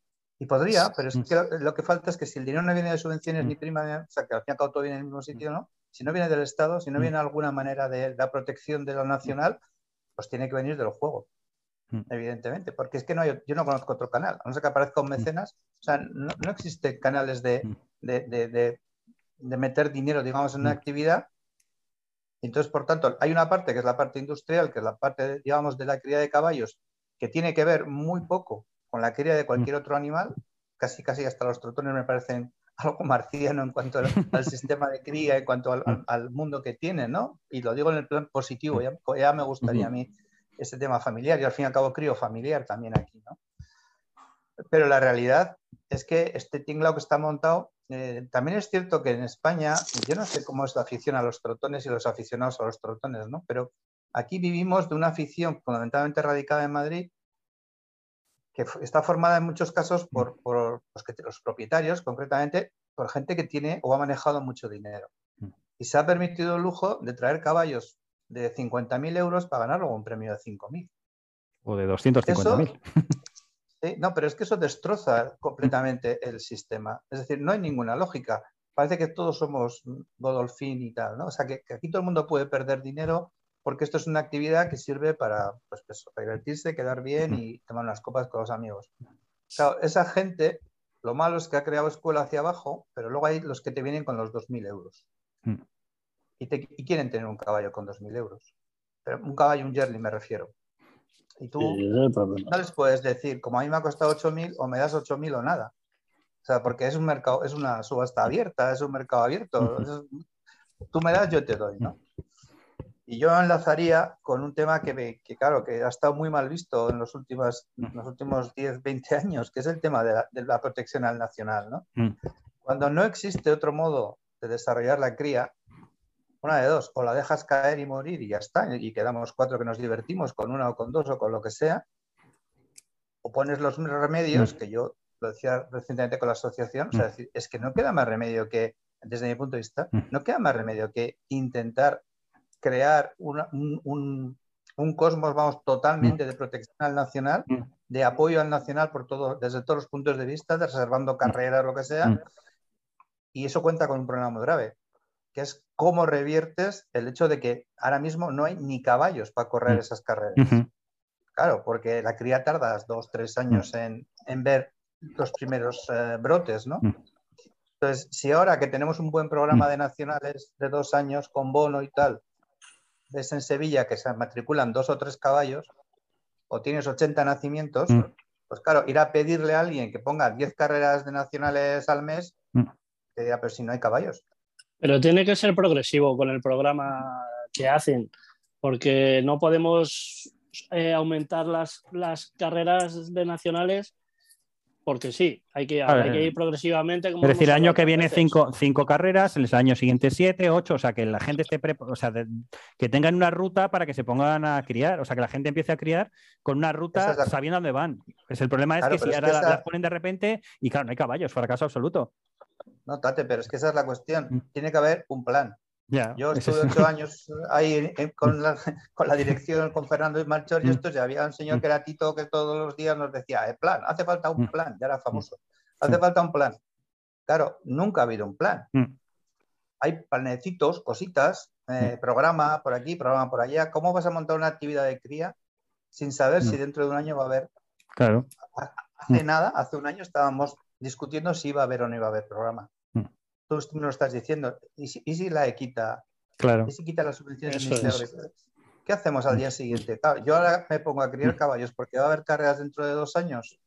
y podría, pero es que lo, que falta es que si el dinero no viene de subvenciones ni mm. prima, o sea, que al fin y al cabo todo viene en el mismo sitio, ¿no? Si no viene del Estado, si no mm. viene de alguna manera de la protección de lo nacional, pues tiene que venir de los juegos, mm. evidentemente, porque es que no yo no conozco otro canal, a no ser que aparezca un mecenas, o sea, no, no existen canales de, de, de, de, meter dinero, digamos, en una actividad. Entonces, por tanto, hay una parte que es la parte industrial, que es la parte, digamos, de la cría de caballos, que tiene que ver muy poco con la cría de cualquier mm. otro animal, casi casi hasta los trotones me parecen (laughs) algo marciano en cuanto (laughs) al, sistema de cría, en cuanto mm. al, mundo que tienen, ¿no? Y lo digo en el plan positivo, ya, me gustaría a mí ese tema familiar, y al fin y al cabo crío familiar también aquí, ¿no? Pero la realidad es que este tinglao que está montado eh, también es cierto que en España, yo no sé cómo es la afición a los trotones y los aficionados a los trotones, ¿no? Pero aquí vivimos de una afición fundamentalmente radicada en Madrid que está formada en muchos casos por, los, propietarios, concretamente por gente que tiene o ha manejado mucho dinero. Mm. Y se ha permitido el lujo de traer caballos de 50.000 euros para ganar luego un premio de 5.000. O de 250.000. (laughs) no, pero es que eso destroza completamente el sistema. Es decir, no hay ninguna lógica. Parece que todos somos Godolphin y tal, ¿no? O sea, que, aquí todo el mundo puede perder dinero porque esto es una actividad que sirve para pues, pues divertirse, quedar bien y tomar unas copas con los amigos. Claro, esa gente, lo malo es que ha creado escuela hacia abajo, pero luego hay los que te vienen con los 2.000 euros. Mm. Y, quieren tener un caballo con 2.000 euros. Pero un caballo, un Jerly me refiero. Y tú no les puedes decir, como a mí me ha costado 8.000 o me das 8.000 o nada. O sea, porque es un mercado, es una subasta abierta, es un mercado abierto. tú me das, yo te doy, ¿no? Y yo enlazaría con un tema que, que, claro, que ha estado muy mal visto en los últimos, los últimos 10, 20 años, que es el tema de la, de la protección al nacional, ¿no? Mm. Cuando no existe otro modo de desarrollar la cría, una de dos, o la dejas caer y morir y ya está, y quedamos cuatro que nos divertimos con una o con dos o con lo que sea, o pones los remedios, mm. que yo lo decía recientemente con la asociación, o sea, mm. es que no queda más remedio que, desde mi punto de vista, mm. no queda más remedio que intentar crear un, cosmos, vamos, totalmente de protección al nacional, de apoyo al nacional por todo, desde todos los puntos de vista, reservando carreras, lo que sea, y eso cuenta con un problema muy grave que es cómo reviertes el hecho de que ahora mismo no hay ni caballos para correr mm. esas carreras. Claro, porque la cría tardas dos, tres años mm. en, ver los primeros eh, brotes, ¿no? Mm. Entonces, si ahora que tenemos un buen programa de nacionales de dos años con bono y tal, ves en Sevilla que se matriculan dos o tres caballos, o tienes 80 nacimientos, pues claro, ir a pedirle a alguien que ponga 10 carreras de nacionales al mes, que diga, pero si no hay caballos. Pero tiene que ser progresivo con el programa que hacen, porque no podemos eh, aumentar las, las carreras de nacionales porque sí, hay que, ir progresivamente. es decir, el año que viene cinco, cinco, carreras, el año siguiente siete, ocho, o sea, que la gente esté, o sea, que tengan una ruta para que se pongan a criar, o sea, que la gente empiece a criar con una ruta sabiendo dónde van. Pues el problema es que si ahora las ponen de repente y claro, no hay caballos, fracaso absoluto. No, Tate, pero es que esa es la cuestión. Mm. Tiene que haber un plan. Yo estuve ocho años ahí (laughs) con la, con la, dirección, con Fernando y Marchor, y mm. esto ya había un señor mm. que era Tito que todos los días nos decía, el plan, hace falta un plan, ya era famoso, hace falta un plan. Claro, nunca ha habido un plan. Hay planecitos, cositas, eh, programa por aquí, programa por allá. ¿Cómo vas a montar una actividad de cría sin saber si dentro de un año va a haber? Claro. Hace nada, hace un año estábamos discutiendo si iba a haber o no iba a haber programa. Mm. Tú me lo estás diciendo. ¿Y si, la quita? Claro. ¿Y si quita las subvenciones ¿Qué hacemos al día siguiente? yo ahora me pongo a criar mm. caballos porque va a haber carreras dentro de dos años.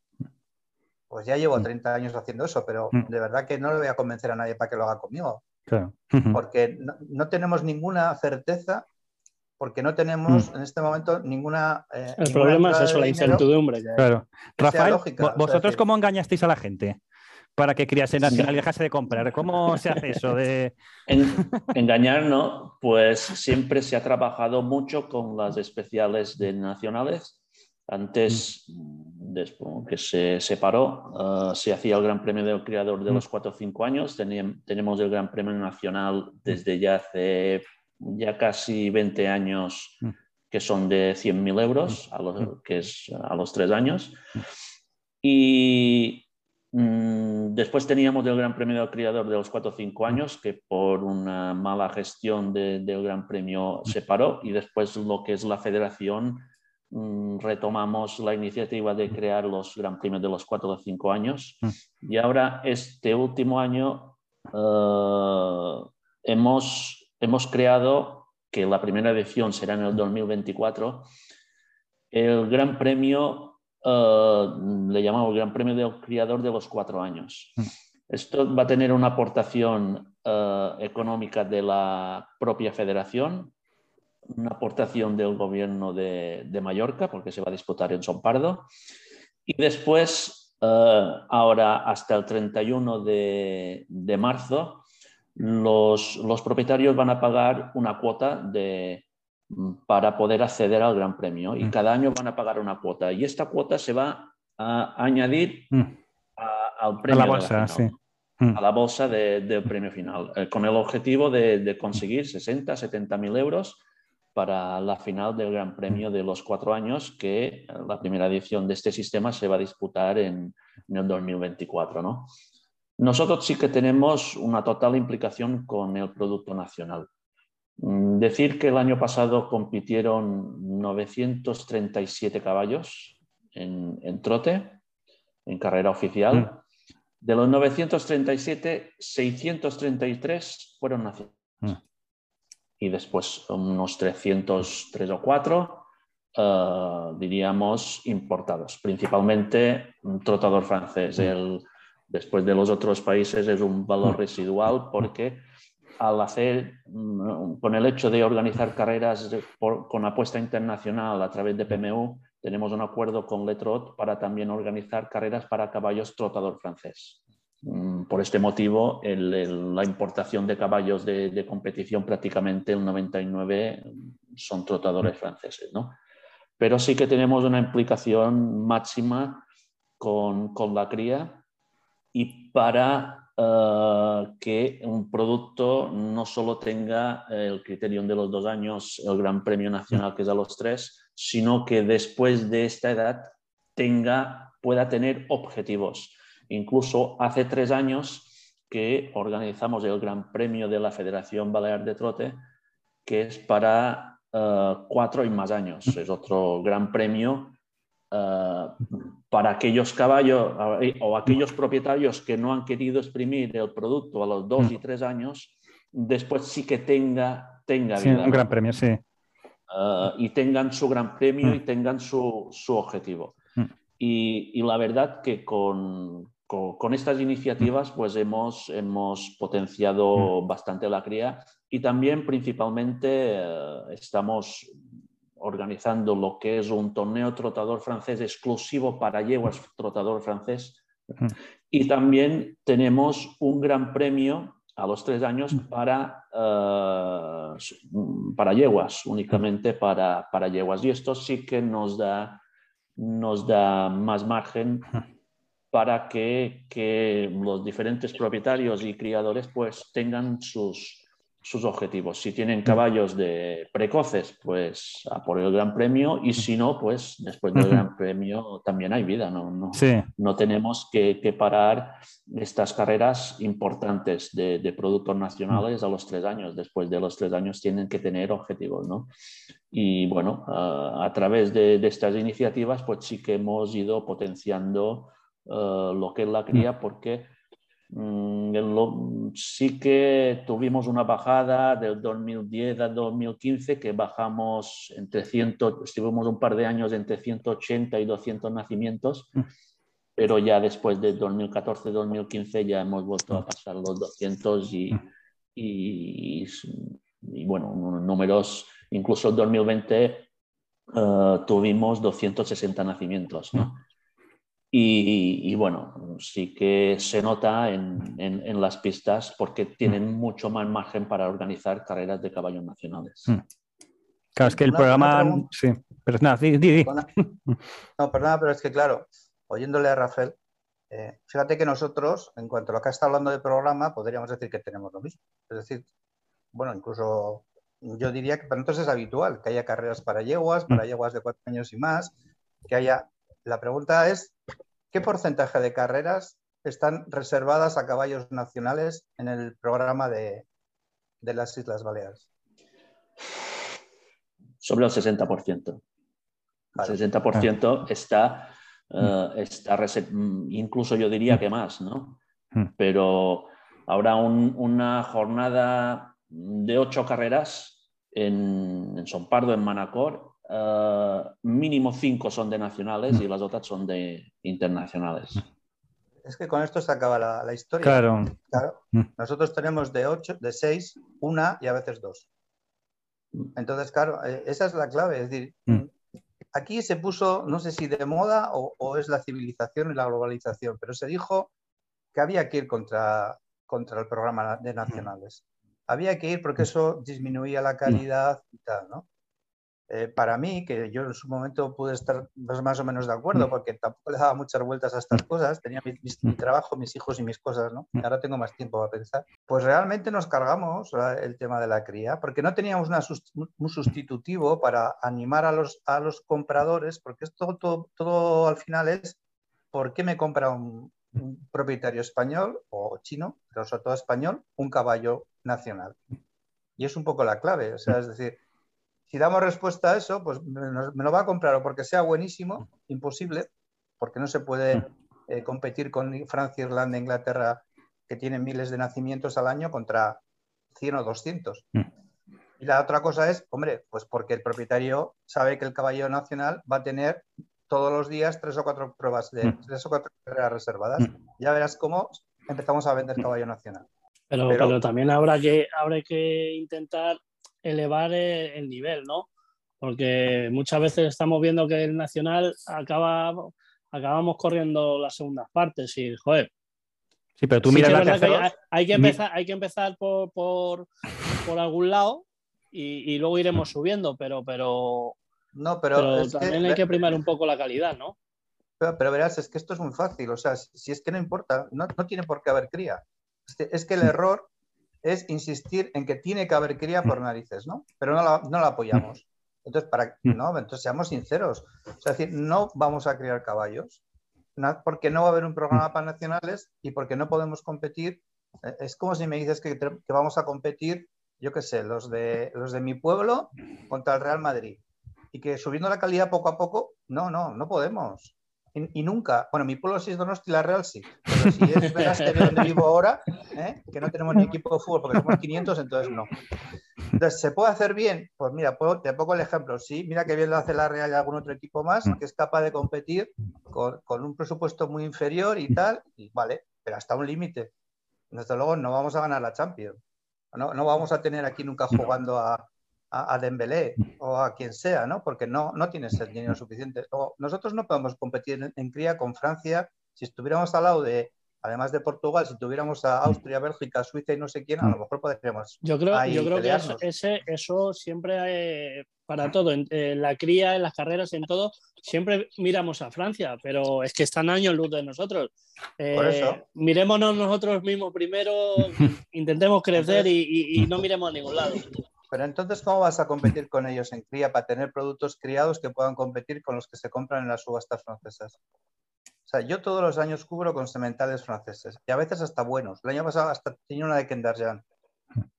Pues ya llevo 30 mm. años haciendo eso, pero de verdad que no le voy a convencer a nadie para que lo haga conmigo. Claro. Porque no, tenemos ninguna certeza porque no tenemos en este momento ninguna. Eh, el problema es eso, la incertidumbre. Claro. Rafael, ¿vosotros cómo engañasteis a la gente? Para que Criase Nacional dejase de comprar. ¿Cómo se hace eso? De... engañar, ¿no? Pues siempre se ha trabajado mucho con las especiales de nacionales. Antes, después que se separó, uh, se hacía el Gran Premio del Creador de los 4 o 5 años. tenemos el Gran Premio Nacional desde ya hace ya casi 20 años mm. que son de 100.000 euros, a los, mm. que es a los 3 años. Mm. Y después teníamos el Gran Premio del Criador de los 4 o 5 años, que por una mala gestión del Gran Premio se paró. Y después lo que es la federación, retomamos la iniciativa de crear los Gran Premios de los 4 o 5 años. Y ahora, este último año, eh, hemos hemos creado, que la primera edición será en el 2024, el Gran Premio, eh, le llamamos Gran Premio del Criador de los Cuatro Años. Mm. Esto va a tener una aportación eh, económica de la propia federación, una aportación del gobierno de, Mallorca, porque se va a disputar en Son Pardo, y después Eh, ahora, hasta el 31 de, marzo, los, propietarios van a pagar una cuota de, para poder acceder al Gran Premio y mm. cada año van a pagar una cuota. Y esta cuota se va a añadir mm. al premio. A la bolsa, sí. Mm. A la bolsa del premio final, eh, con el objetivo de, de conseguir 60, 70 mil euros para la final del Gran Premio de los cuatro años, que eh, la primera edición de este sistema se va a disputar en, el 2024. ¿no? Nosotros sí que tenemos una total implicación con el Producto Nacional. Mm, decir que el año pasado compitieron 937 caballos en, trote, en carrera oficial. Mm. De los 937, 633 fueron nacionales. Mm y después unos 303 o 4, eh, diríamos, importados. Principalmente un trotador francés. El, después de los otros países es un valor residual porque al hacer, mm, con el hecho de organizar carreras con apuesta internacional a través de PMU, tenemos un acuerdo con Letrot para también organizar carreras para caballos trotador francés. Mm, por este motivo, la importación de caballos de, competición prácticamente el 99 son trotadores franceses, ¿no? Pero sí que tenemos una implicación máxima con, la cría y para eh, que un producto no solo tenga el criterio de los dos años, el Gran Premio Nacional que es a los tres, sino que después de esta edad tenga, pueda tener objetivos Incluso hace tres años que organizamos el Gran Premio de la Federación Balear de Trote, que es para eh, cuatro y más años. Es otro gran premio eh, para aquellos caballos o aquellos propietarios que no han querido exprimir el producto a los dos y tres años, después sí que tenga, tenga un gran premio, sí. y tengan su gran premio y tengan su, objetivo. Y, y, la verdad que con, con, estas iniciativas pues hemos, hemos potenciado mm. bastante la cría y también principalmente eh, estamos organizando lo que es un torneo trotador francés exclusivo para yeguas trotador francés. Y también tenemos un gran premio a los tres años para, uh, para yeguas, únicamente para, para yeguas. Y esto sí que nos da, nos da más margen para que, los diferentes propietarios y criadores pues tengan sus, sus objetivos. Si tienen mm. caballos de precoces, pues a por el Gran Premio y si no, pues después del Gran Premio también hay vida. No, no, no tenemos que, parar estas carreras importantes de, productos nacionales a los tres años. Después de los tres años tienen que tener objetivos. ¿no? Y bueno, a, a través de, de, estas iniciativas, pues sí que hemos ido potenciando eh, lo que es la mm. cría, porque mm, sí que tuvimos una bajada del 2010 al 2015 que bajamos entre 100, estuvimos un par de años entre 180 y 200 nacimientos, mm. pero ya después de 2014-2015 ya hemos vuelto a pasar los 200 y, y, y bueno, números, incluso en 2020 eh, tuvimos 260 nacimientos. ¿no? Y, bueno, sí que se nota en, en, las pistas porque tienen mm. mucho más margen para organizar carreras de caballos nacionales. Mm. Claro, es que el programa... Sí, pero nada, di, di, No, perdona, pero es que claro, oyéndole a Rafael, eh, fíjate que nosotros, en cuanto a lo que está hablando del programa, podríamos decir que tenemos lo mismo. Es decir, bueno, incluso yo diría que para nosotros es habitual que haya carreras para yeguas, para mm. yeguas de cuatro años y más, que haya... La pregunta es ¿Qué porcentaje de carreras están reservadas a caballos nacionales en el programa de, las Islas Baleares? Sobre el 60%. El 60% está, uh, está incluso yo diría que más, ¿no? Hmm. Pero habrá una jornada de ocho carreras en, en Son Pardo, en Manacor, eh, mínimo cinco son de nacionales y las otras son de internacionales. Es que con esto se acaba la, historia. Claro. Mm. Nosotros tenemos de ocho, de seis, una y a veces dos. Entonces, claro, eh, esa es la clave. Es decir, mm. aquí se puso, no sé si de moda o, es la civilización y la globalización, pero se dijo que había que ir contra, contra el programa de nacionales. Había que ir porque eso disminuía la calidad y tal, ¿no? Eh, para mí, que yo en su momento pude estar más o menos de acuerdo, mm. porque tampoco le daba muchas vueltas a estas mm. cosas, tenía mi, mm. trabajo, mis hijos y mis cosas, ¿no? Ahora tengo más tiempo para pensar. Pues realmente nos cargamos el tema de la cría, porque no teníamos un sustitutivo para animar a los, a los compradores, porque esto todo, todo al final es, ¿por qué me compra un, un propietario español o chino, pero sobre todo español, un caballo nacional? Y es un poco la clave, o sea, es decir, si damos respuesta a eso, pues me, lo va a comprar o porque sea buenísimo, imposible, porque no se puede mm. eh, competir con Francia, Irlanda, Inglaterra, que tienen miles de nacimientos al año contra 100 o 200. Mm. Y la otra cosa es, hombre, pues porque el propietario sabe que el caballo nacional va a tener todos los días tres o cuatro pruebas de mm. tres o cuatro carreras reservadas. Ya verás cómo empezamos a vender caballo nacional. Pero, pero, también habrá que, habrá que intentar elevar el, nivel, ¿no? Porque muchas veces estamos viendo que el Nacional acaba, acabamos corriendo las segundas partes y, joder. Sí, pero tú miras la hay, que empezar, hay que empezar por, por, por algún lado y, y, luego iremos subiendo, pero, pero, no, pero, también hay que primar un poco la calidad, ¿no? Pero, verás, es que esto es muy fácil, o sea, si, es que no importa, no, no tiene por qué haber cría. es que el error es insistir en que tiene que haber cría por mm. narices, ¿no? Pero no la, no la apoyamos. Mm. Entonces, para, mm. no, entonces seamos sinceros. es decir, no vamos a criar caballos, porque no va a haber un programa para nacionales y porque no podemos competir. Eh, es como si me dices que, que vamos a competir, yo qué sé, los de, los de mi pueblo contra el Real Madrid. Y que subiendo la calidad poco a poco, no, no, no podemos y, nunca, bueno, mi pueblo sí es Donosti, la Real sí, pero si es Vegaste donde vivo ahora, ¿eh? que no tenemos ni equipo de fútbol porque somos 500, entonces no. Entonces, ¿se puede hacer bien? Pues mira, te pongo el ejemplo, sí, mira que bien lo hace la Real y algún otro equipo más, que es capaz de competir con, con un presupuesto muy inferior y tal, y vale, pero hasta un límite. Desde luego no vamos a ganar la Champions. No, no vamos a tener aquí nunca jugando a, a, Dembélé o a quien sea, ¿no? Porque no, no tienes el dinero suficiente. nosotros no podemos competir en, cría con Francia. Si estuviéramos al lado de, además de Portugal, si tuviéramos a Austria, Bélgica, Suiza y no sé quién, a lo mejor podríamos. Yo creo, yo creo que eso, ese, eso siempre, eh, para todo, en, la cría, en las carreras, en todo, siempre miramos a Francia, pero es que están años luz de nosotros. Por eso. Eh, mirémonos nosotros mismos primero, (laughs) intentemos crecer y, y no (laughs) miremos a ningún lado. Pero entonces, ¿cómo vas a competir con ellos en cría para tener productos criados que puedan competir con los que se compran en las subastas francesas? O sea, yo todos los años cubro con sementales franceses y a veces hasta buenos. El año pasado hasta tenía una de Kendarjan.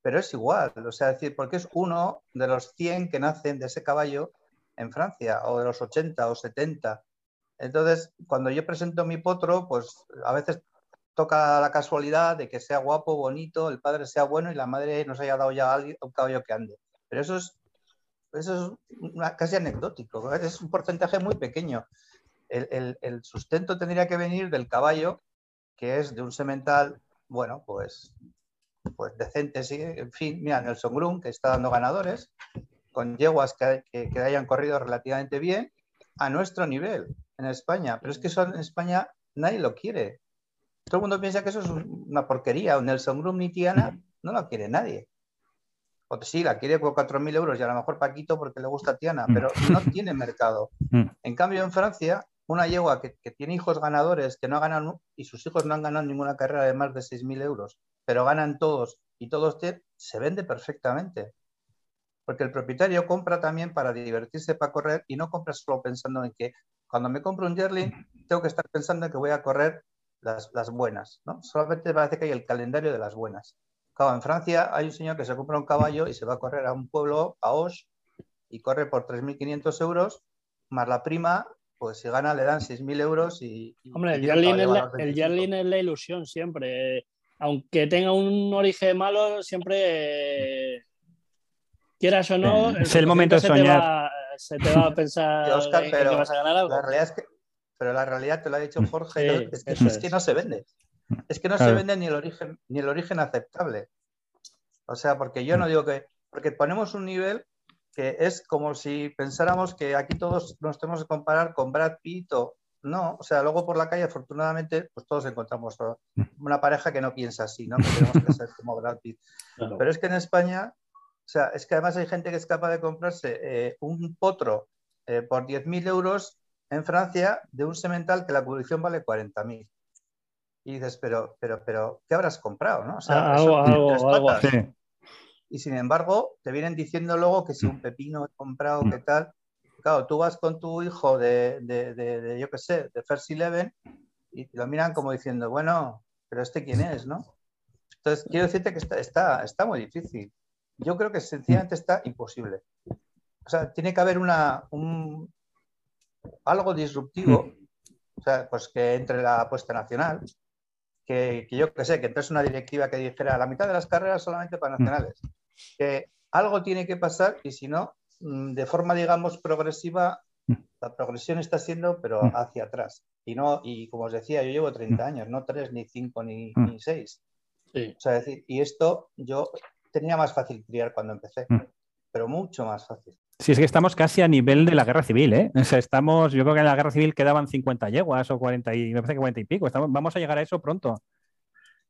Pero es igual, o sea, decir, porque es uno de los 100 que nacen de ese caballo en Francia, o de los 80 o 70. Entonces, cuando yo presento mi potro, pues a veces toca la casualidad de que sea guapo, bonito, el padre sea bueno y la madre nos haya dado ya un caballo que ande. Pero eso es, eso es casi anecdótico, es un porcentaje muy pequeño. El, sustento tendría que venir del caballo, que es de un semental, bueno, pues, pues decente, sí. En fin, mira, Nelson Grum, que está dando ganadores, con yeguas que, que hayan corrido relativamente bien, a nuestro nivel en España. Pero es que eso en España nadie lo quiere. Todo el mundo piensa que eso es una porquería. Nelson Grum ni Tiana no lo quiere nadie. O sí, la quiere por 4.000 euros y a lo mejor Paquito porque le gusta a Tiana, pero no (laughs) tiene mercado. En cambio, en Francia, una yegua que, tiene hijos ganadores que no ganan y sus hijos no han ganado ninguna carrera de más de 6.000 euros, pero ganan todos y todos se vende perfectamente. Porque el propietario compra también para divertirse, para correr y no compra solo pensando en que cuando me compro un yearling tengo que estar pensando en que voy a correr las, buenas, ¿no? Solamente parece que hay el calendario de las buenas. Claro, en Francia hay un señor que se compra un caballo y se va a correr a un pueblo, a Os, y corre por 3.500 euros, más la prima, pues si gana le dan 6.000 euros y... Hombre, el Jarlin, es la, el es la ilusión siempre. Aunque tenga un origen malo, siempre... quieras o no... Es el, momento de soñar. se te va a pensar (laughs) que vas a ganar algo. La realidad es que pero la realidad, te lo ha dicho mm. Jorge, es, que, no se vende. Es que no se vende ni el, origen, ni el origen aceptable. O sea, porque yo no mm. digo que. Porque ponemos un nivel que es como si pensáramos que aquí todos nos tenemos que comparar con Brad Pitt o no, o sea, luego por la calle afortunadamente pues todos encontramos una pareja que no piensa así, ¿no? Que tenemos que ser como Brad Pitt. Pero es que en España, o sea, es que además hay gente que es capaz de comprarse eh, un potro eh, por 10.000 euros en Francia de un semental que la cubrición vale 40.000. Y dices, pero, pero, pero, ¿qué habrás comprado? ¿no? O sea, algo, algo, Y sin embargo, te vienen diciendo luego que si un pepino he comprado, qué tal. Claro, tú vas con tu hijo de, de, de, yo qué sé, de First Eleven y lo miran como diciendo, bueno, pero este quién es, ¿no? Entonces, quiero decirte que está, está, está muy difícil. Yo creo que sencillamente está imposible. O sea, tiene que haber una, un, algo disruptivo, o sea, pues que entre la apuesta nacional, que, yo que sé, que entonces una directiva que dijera la mitad de las carreras solamente para mm. nacionales. Que algo tiene que pasar y si no, mm, de forma, digamos, progresiva, mm. la progresión está siendo, pero hacia atrás. Y no, y como os decía, yo llevo 30 años, no 3, ni 5, ni, ni 6. O sea, decir, y esto yo tenía más fácil criar cuando empecé, pero mucho más fácil. Sí, es que estamos casi a nivel de la guerra civil, ¿eh? O sea, estamos, yo creo que en la guerra civil quedaban 50 yeguas o 40 y me parece que 40 y pico. Estamos, vamos a llegar a eso pronto.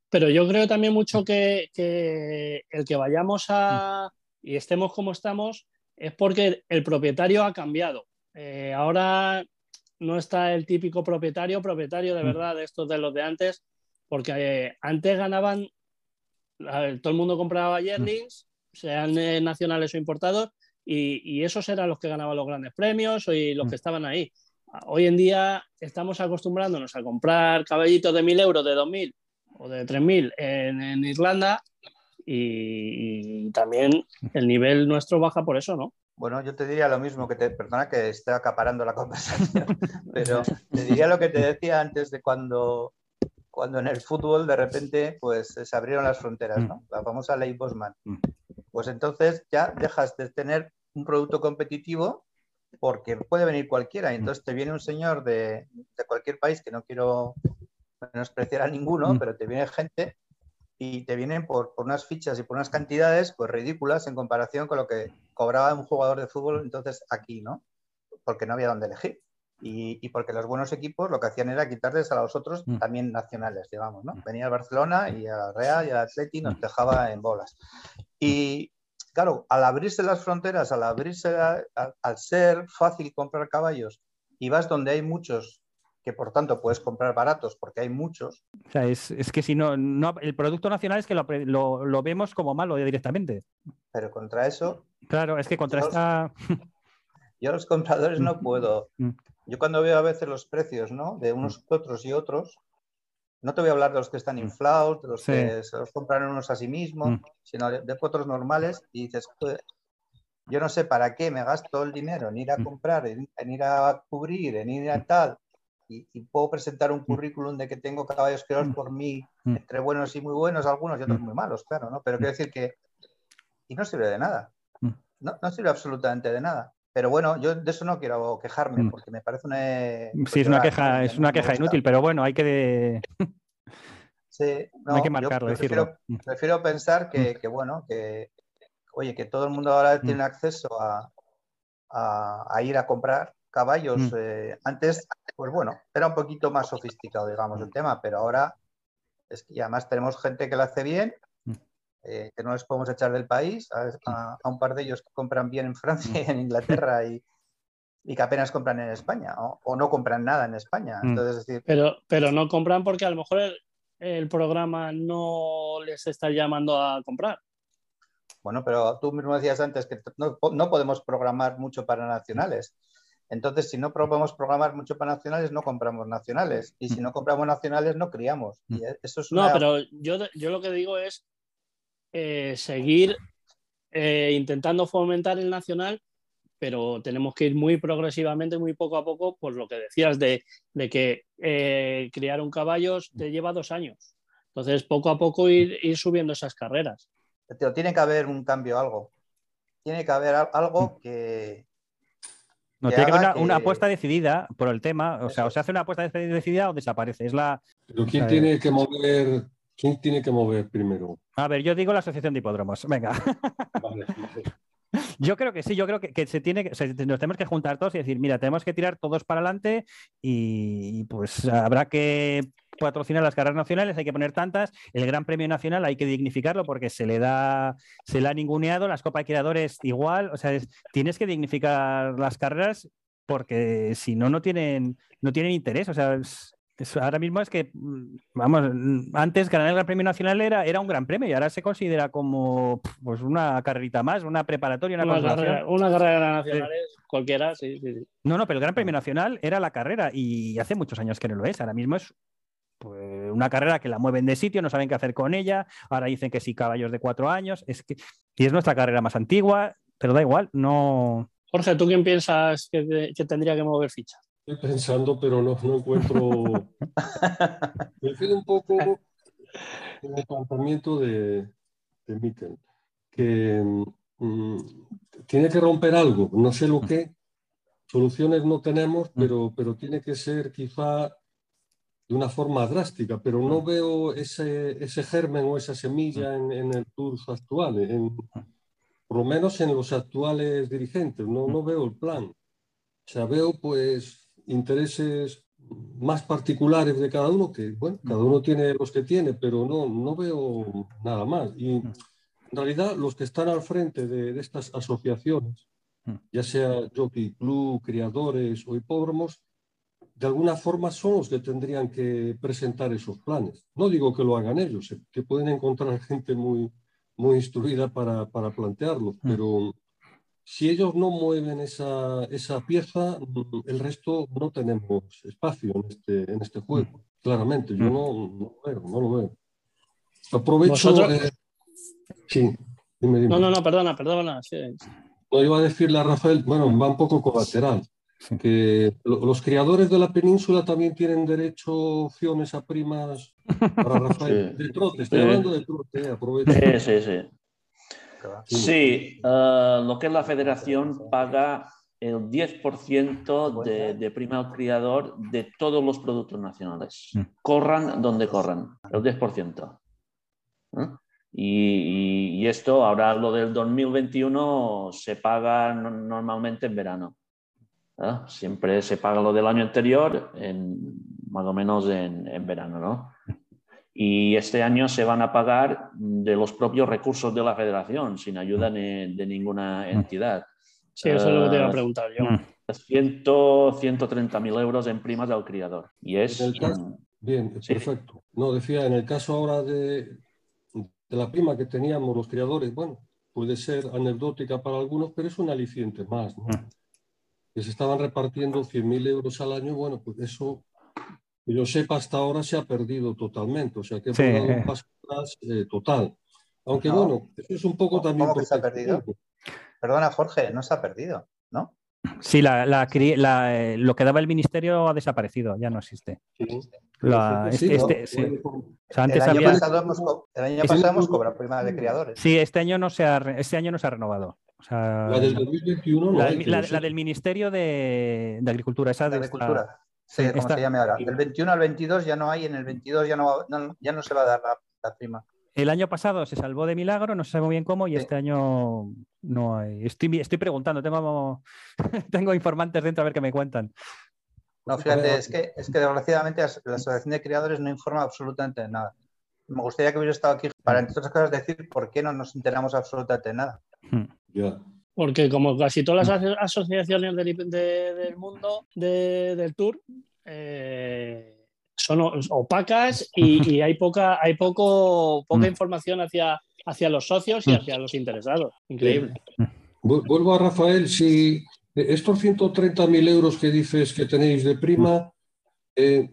Pero yo creo también mucho que, el que vayamos a y estemos como estamos es porque el propietario ha cambiado. Eh, ahora no está el típico propietario, propietario de mm. verdad de estos de los de antes, porque eh, antes ganaban, todo el mundo compraba mm. yearlings, sean eh, nacionales o importados, y, esos eran los que ganaban los grandes premios y los que mm. estaban ahí. Hoy en día estamos acostumbrándonos a comprar caballitos de 1.000 euros, de 2.000 o de 3.000 en, en Irlanda y, también el nivel nuestro baja por eso, ¿no? Bueno, yo te diría lo mismo que te, perdona que esté acaparando la (laughs) conversación, pero te diría lo que te decía antes de cuando, cuando en el fútbol de repente pues se abrieron las fronteras, ¿no? Mm. La famosa ley Bosman. Mm pues entonces ya dejas de tener un producto competitivo porque puede venir cualquiera. Y entonces te viene un señor de, cualquier país, que no quiero menospreciar a ninguno, mm. pero te viene gente y te vienen por, unas fichas y por unas cantidades pues ridículas en comparación con lo que cobraba un jugador de fútbol entonces aquí, ¿no? Porque no había dónde elegir. Y, porque los buenos equipos lo que hacían era quitarles a los otros mm. también nacionales, digamos, ¿no? Venía el Barcelona y al Real y al Atleti nos dejaba en bolas. Y claro, al abrirse las fronteras, al abrirse, al, ser fácil comprar caballos y vas donde hay muchos que por tanto puedes comprar baratos porque hay muchos. O sea, es, que si no, no, el producto nacional es que lo, vemos como malo directamente. Pero contra eso. Claro, es que contra esta. yo los compradores no (laughs) puedo. Mm. Yo cuando veo a veces los precios, ¿no? De unos otros y otros, no te voy a hablar de los que están mm. inflados, de los que se los compran unos a sí mismos, mm. sino de, otros normales y dices, yo no sé para qué me gasto el dinero en ir a mm. comprar, en, ir a cubrir, en ir a tal, y, puedo presentar un currículum de que tengo caballos creados por mí, entre buenos y muy buenos, algunos y otros muy malos, claro, ¿no? Pero quiero decir que... Y no sirve de nada. No, no sirve absolutamente de nada. Pero bueno, yo de eso no quiero quejarme, porque me parece una. Sí, es una queja, es una queja inútil, pero bueno, hay que. Sí, (laughs) no, hay que marcarlo, prefiero, Prefiero pensar que, bueno, que oye, que todo el mundo ahora tiene acceso a, ir a comprar caballos. Eh, antes, pues bueno, era un poquito más sofisticado, digamos, el tema, pero ahora es que además tenemos gente que lo hace bien eh, que no les podemos echar del país, a, un par de ellos que compran bien en Francia y en Inglaterra y, que apenas compran en España o, no compran nada en España. Mm. Entonces, pero, pero no compran porque a lo mejor el, programa no les está llamando a comprar. Bueno, pero tú mismo decías antes que no, no podemos programar mucho para nacionales. Entonces, si no podemos programar mucho para nacionales, no compramos nacionales. Y si no compramos nacionales, no criamos. Y eso es No, pero yo, yo lo que digo es eh, seguir eh, intentando fomentar el nacional, pero tenemos que ir muy progresivamente, muy poco a poco, por lo que decías de, que eh, criar un caballo te lleva dos años. Entonces, poco a poco ir, subiendo esas carreras. Pero tiene que haber un cambio, algo. Tiene que haber algo que, no, tiene que haber una, apuesta decidida por el tema. O sea, o se hace una apuesta decidida o desaparece. Es la. Pero ¿quién tiene que mover ¿Quién tiene que mover primero? A ver, yo digo la Asociación de Hipódromos. Venga. (laughs) Yo creo que sí, yo creo que, se tiene nos tenemos que juntar todos y decir, mira, tenemos que tirar todos para adelante y pues habrá que patrocinar las carreras nacionales, hay que poner tantas. El Gran Premio Nacional hay que dignificarlo porque se le da, se le ha ninguneado, las Copas de Creadores igual, o sea, tienes que dignificar las carreras porque si no, no tienen, no tienen interés. O sea, ahora mismo es que, mm, vamos, mm, antes ganar el Gran Premio Nacional era, era un gran premio y ahora se considera como pues una carrerita más, una preparatoria, una, una carrera, una carrera nacional cualquiera, sí, sí, No, no, pero el Gran Premio Nacional era la carrera y hace muchos años que no lo es. Ahora mismo es pues, una carrera que la mueven de sitio, no saben qué hacer con ella. Ahora dicen que sí, caballos de cuatro años. Es que, y es nuestra carrera más antigua, pero da igual, no. Jorge, ¿tú quién piensas que, que tendría que mover ficha? Estoy pensando, pero no, no encuentro. (laughs) Me quedo un poco en el planteamiento de, de Mikkel, que mm, tiene que romper algo, no sé lo que. Soluciones no tenemos, pero, pero tiene que ser quizá de una forma drástica, pero no veo ese, ese germen o esa semilla en, en el tour actual, en, por lo menos en los actuales dirigentes, no, no veo el plan. O sea, veo pues intereses más particulares de cada uno, que bueno, cada uno tiene los que tiene, pero no, no veo nada más. Y en realidad los que están al frente de, estas asociaciones, ya sea Jockey Club, criadores o hipódromos, de alguna forma son los que tendrían que presentar esos planes. No digo que lo hagan ellos, que pueden encontrar (laughs) gente muy, muy instruida para, para plantearlo, pero si ellos no mueven esa, esa, pieza, el resto no tenemos espacio en este, en este juego. Claramente, yo no, no, lo veo, no lo veo. Aprovecho. Eh, sí, dime, dime. No, no, no, perdona, perdona. No iba a decirle a Rafael, bueno, va un poco colateral, que los criadores de la península también tienen derecho opciones a primas para (laughs) Rafael. De trote, estoy hablando de trote, eh, aprovecho. Sí, sí, sí. Sí, eh, lo que es la federación paga el 10% de, de, prima al criador de todos los productos nacionales. Mm. Corran donde corran, el 10%. ¿Eh? Y, esto, ahora lo del 2021, se paga normalmente en verano. ¿eh? Siempre se paga lo del año anterior, en, más o menos en, en verano, ¿no? Y este año se van a pagar de los propios recursos de la federación, sin ayuda de ninguna mm. entidad. Sí, eso es lo que te iba a preguntar yo. 130 mil euros en primas al criador. Y es... bien, perfecto. No, decía, en el caso ahora de, de la prima que teníamos los criadores, bueno, puede ser anecdótica para algunos, pero es un aliciente más, ¿no? Mm. Que se estaban repartiendo 100.000 euros al año, bueno, pues eso que yo sepa, hasta ahora se ha perdido totalmente, o sea que ha dado un paso atrás eh, total. Aunque bueno, eso es un poco también... ¿Cómo que se ha perdido? Perdona, Jorge, no se ha perdido, ¿no? Sí, la, la, eh, lo que daba el ministerio ha desaparecido, ya no existe. Sí. La, este, este, sí. O sea, antes el, año había... pasado hemos, el año pasado hemos cobrado prima de criadores. Sí, este año no se ha, este año no se ha renovado. O sea, la del 2021 no la, hay, la, la, del Ministerio de, de Agricultura. Esa de, de Agricultura. Sí, como se llame ahora. Del 21 al 22 ya no hay, en el 22 ya no, ya no se va a dar la, prima. El año pasado se salvó de milagro, no muy bien cómo, y este año no hay. Estoy, estoy preguntando, tengo, (laughs) tengo informantes dentro a ver qué me cuentan. No, fíjate, es que, es que desgraciadamente la Asociación de Criadores no informa absolutamente de nada. Me gustaría que hubiera estado aquí para, entre otras cosas, decir por qué no nos enteramos absolutamente de nada. Hmm. Porque como casi todas las mm. asociaciones del, mundo del tour eh, son opacas (laughs) y, hay poca, hay poco, poca mm. información hacia, hacia los socios y mm. hacia los interesados. Increíble. Vuelvo a Rafael, si estos 130.000 euros que dices que tenéis de prima, eh,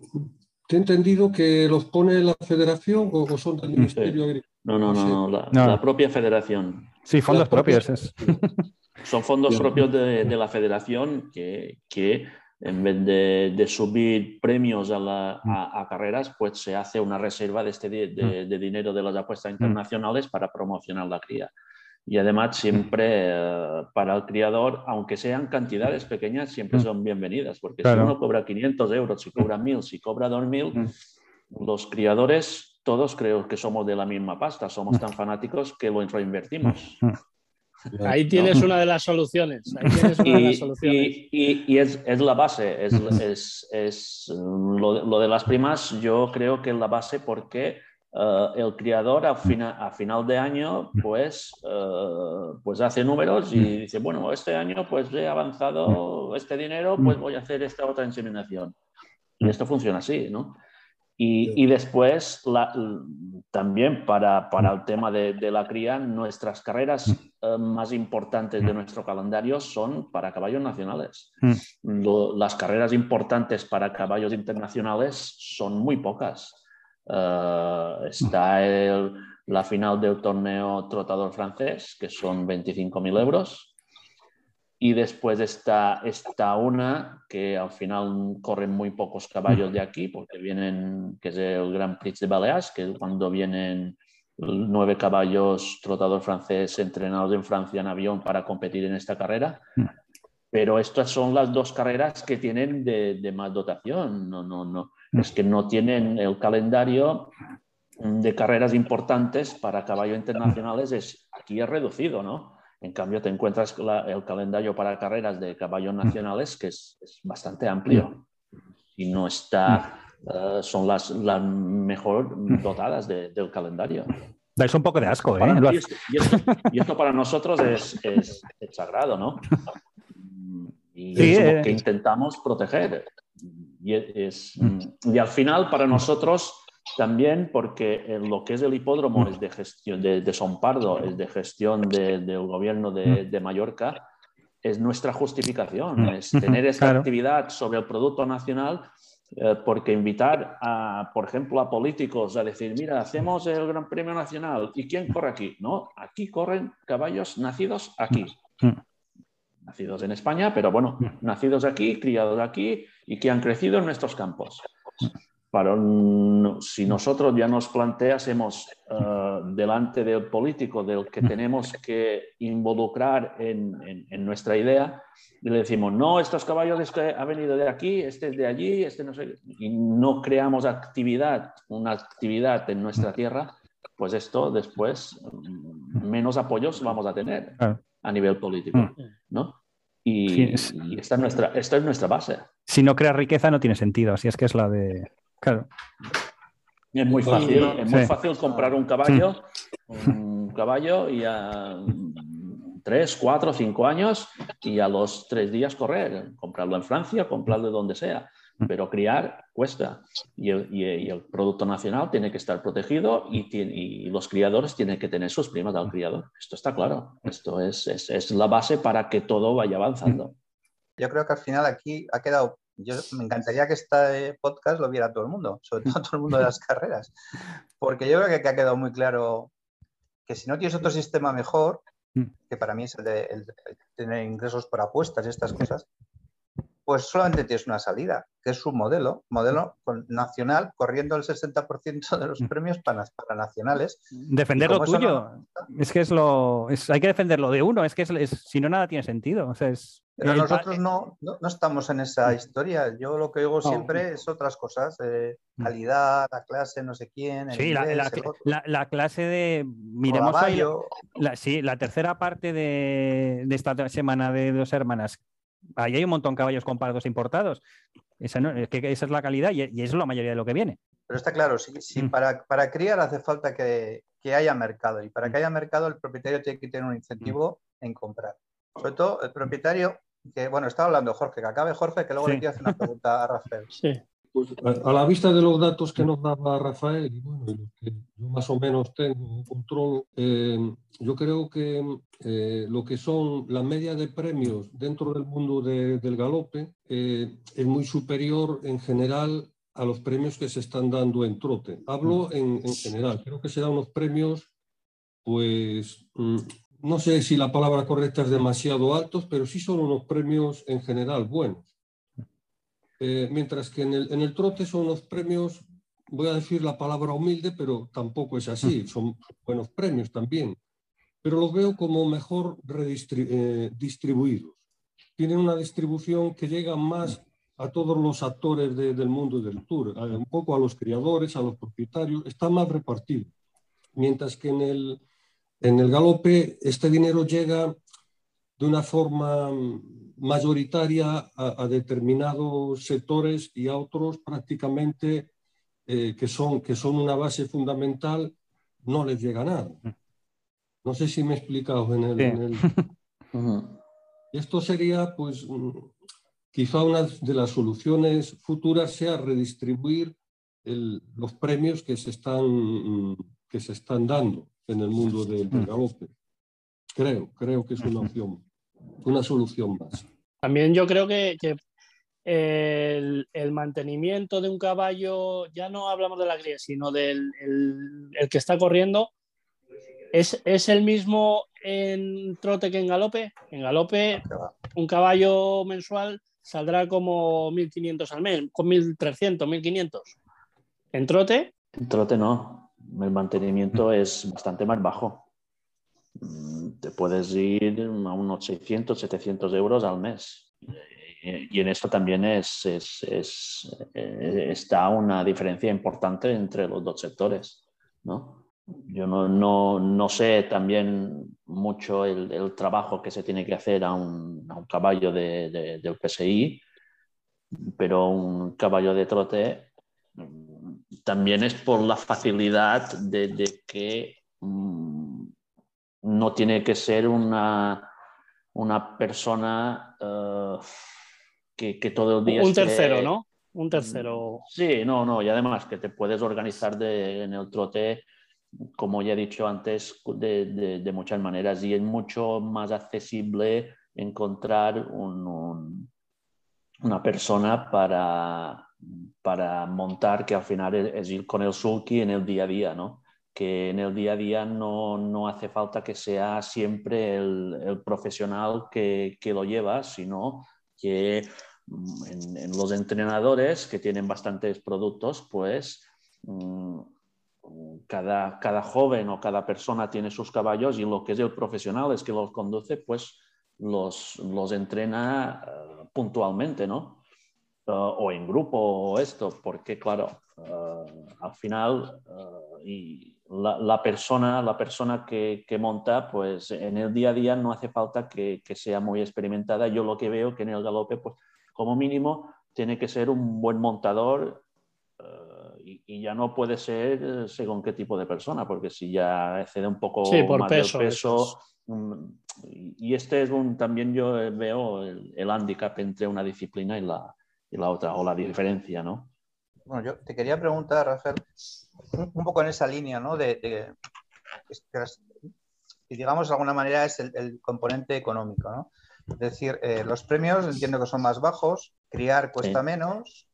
¿te he entendido que los pone la federación o, son del Ministerio de Agricultura? No, no, no, la, propia federación. Sí, fondos propios. (laughs) Son fondos propios de, la federación que, que en vez de, subir premios a, la, mm. carreras, pues se hace una reserva de, este, mm. de, dinero de las apuestas mm. internacionales para promocionar la cría. Y además siempre eh, para el criador, aunque sean cantidades pequeñas, siempre son bienvenidas, porque si uno cobra 500 euros, si cobra 1000, si cobra 2000, los criadores todos creo que somos de la misma pasta, somos tan fanáticos que lo reinvertimos. Ahí tienes una de las soluciones. Ahí tienes una y, de las soluciones. Y, es, es, la base, es, es, es lo, lo, de las primas, yo creo que es la base porque uh, el criador a, fina, a, final de año pues, uh, pues hace números y dice, bueno, este año pues he avanzado este dinero, pues voy a hacer esta otra inseminación. Y esto funciona así, ¿no? Y, después, también para, para, el tema de, la cría, nuestras carreras mm. eh, más importantes de mm. nuestro calendario son para caballos nacionales. Mm. las carreras importantes para caballos internacionales son muy pocas. Eh, está la final del torneo trotador francés, que son 25.000 euros. Y después está, está una que al final corren muy pocos caballos de aquí, porque vienen, que es el Grand Prix de Baleares, que cuando vienen nueve caballos trotador francés entrenados en Francia en avión para competir en esta carrera. Pero estas son las dos carreras que tienen de, de más dotación. No, no, no. Es que no tienen el calendario de carreras importantes para caballos internacionales. Es, aquí es reducido, ¿no? En cambio, te encuentras el calendario para carreras de caballos nacionales que es, bastante amplio y no está, eh, son las, las mejor dotadas del calendario. Dais un poco de asco, ¿eh? y, esto, para nosotros es, es, sagrado, ¿no? Y es lo eh. que intentamos proteger. Y, es, y al final, para nosotros, también porque en lo que es el hipódromo es de gestión de, de Son Pardo, es de gestión del gobierno de, de, Mallorca, es nuestra justificación, es tener (laughs) esta actividad sobre el producto nacional, eh, porque invitar, a, por ejemplo, a políticos a decir, mira, hacemos el Gran Premio Nacional, ¿y quién corre aquí? No, aquí corren caballos nacidos aquí. Nacidos en España, pero bueno, nacidos aquí, criados aquí y que han crecido en nuestros campos si nosotros ya nos planteásemos uh, delante del político del que tenemos que involucrar en, en, nuestra idea, y le decimos, no, estos caballos este ha venido de aquí, este es de allí, este no sé, y no creamos actividad, una actividad en nuestra tierra, pues esto después mm, menos apoyos vamos a tener a nivel político, mm. ¿no? Y, y esta, es nuestra, esta es nuestra base. Si no creas riqueza no tiene sentido, así es que es la de Claro. Es muy fácil, es muy fácil comprar un caballo, un caballo y a tres, cuatro, cinco años y a los tres días correr, comprarlo en Francia, comprarlo donde sea. Pero criar cuesta y el, producto nacional tiene que estar protegido y, y, los criadores tienen que tener sus primas al criador. Esto está claro. Esto es, es, es la base para que todo vaya avanzando. Yo creo que al final aquí ha quedado yo me encantaría que este podcast lo viera todo el mundo, sobre todo (laughs) todo el mundo de las carreras, porque yo creo que ha quedado muy claro que si no tienes otro sistema mejor, mm. que para mí es el de, tener ingresos por apuestas y estas cosas, pues solamente tienes una salida, que es un modelo, modelo nacional, corriendo el 60% de los mm. premios para, para nacionales. Defender lo tuyo. Es que es lo. hay que defender lo de uno, es que es, si no, nada tiene sentido. O sea, es, pero nosotros no, no, estamos en esa historia. Yo lo que oigo siempre es otras cosas. Eh, mm. calidad, la clase, no sé quién. sí, la, clase de. Miremos ahí. La, sí, la tercera parte de, esta semana de dos hermanas. Ahí hay un montón de caballos comparados importados. Esa, es que esa es la calidad y, y, eso es la mayoría de lo que viene. Pero está claro, si, mm. para, para, criar hace falta que, que, haya mercado. Y para mm. que haya mercado, el propietario tiene que tener un incentivo en comprar. Sobre todo el propietario que, bueno, estaba hablando Jorge, que acabe Jorge, que luego le quiero hacer una pregunta a Rafael. (laughs) Sí. Pues a, la vista de los datos que nos daba Rafael y bueno, lo que yo más o menos tengo control, eh, yo creo que eh, lo que son la media de premios dentro del mundo del galope eh, es muy superior en general a los premios que se están dando en trote. Hablo mm. en, en general, creo que se dan unos premios pues mm, no sé si la palabra correcta es demasiado altos, pero sí son unos premios en general buenos. Eh, mientras que en el, en el, trote son unos premios, voy a decir la palabra humilde, pero tampoco es así, son buenos premios también, pero los veo como mejor eh, distribuidos. Tienen una distribución que llega más a todos los actores del mundo del tour, un poco a los criadores, a los propietarios, está más repartido. Mientras que en el, En el galope este dinero llega de una forma mayoritaria a, determinados sectores y a otros prácticamente eh, que, son, que son una base fundamental, no les llega nada. Mm. No sé si me he explicado en el... (laughs) Esto sería, pues, mm, quizá una de las soluciones futuras sea redistribuir los premios que se, están, mm, que se están dando en el mundo del, galope. Creo, creo que es una opción, una solución más. También yo creo que, el, mantenimiento de un caballo, ya no hablamos de la cría, sino del el, que está corriendo, ¿es, ¿es, el mismo en trote que en galope. En galope, un caballo mensual saldrá como 1.500 al mes, con 1.300, 1.500. En trote. En trote no. El mantenimiento es bastante más bajo. Mm, te puedes ir a unos 600, 700 euros al mes. Y en esto también es, es, eh, está una diferencia importante entre los dos sectores. ¿no? Yo no, no, no, sé también mucho el, el, trabajo que se tiene que hacer a un, a un caballo de, del PSI, pero un caballo de trote mm, también es por la facilidad de, de que mm, no tiene que ser una, una persona uh, que, que, todo el día... Un tercero, ¿no? Un tercero. Sí, no, no, y además que te puedes organizar de, en el trote como ya he dicho antes, de, muchas maneras y es mucho más accesible encontrar una persona para, para montar, que al final es, ir con el sulky en el día a día, ¿no? Que en el día a día no, hace falta que sea siempre el, profesional que, lo lleva, sino que mm, en, los entrenadores que tienen bastantes productos, pues mm, cada, cada joven o cada persona tiene sus caballos y lo que es el profesional es que los conduce, pues los, los entrena eh, puntualmente, ¿no? Eh, o en grupo o esto, porque claro, eh, al final y la, la, persona, la persona que, que, monta, pues en el día a día no hace falta que, que sea muy experimentada. Yo lo que veo que en el galope, pues como mínimo, tiene que ser un buen montador y, ya no puede ser eh, según qué tipo de persona, porque si ya excede un poco más peso, del peso. Mm, y este es un, también yo veo el, el handicap entre una disciplina y la, y la otra, o la diferencia, ¿no? Bueno, yo te quería preguntar, Rafael, un, poco en esa línea, ¿no? De, de y digamos de alguna manera es el, componente económico, ¿no? Es decir, eh, los premios entiendo que son más bajos, criar cuesta menos,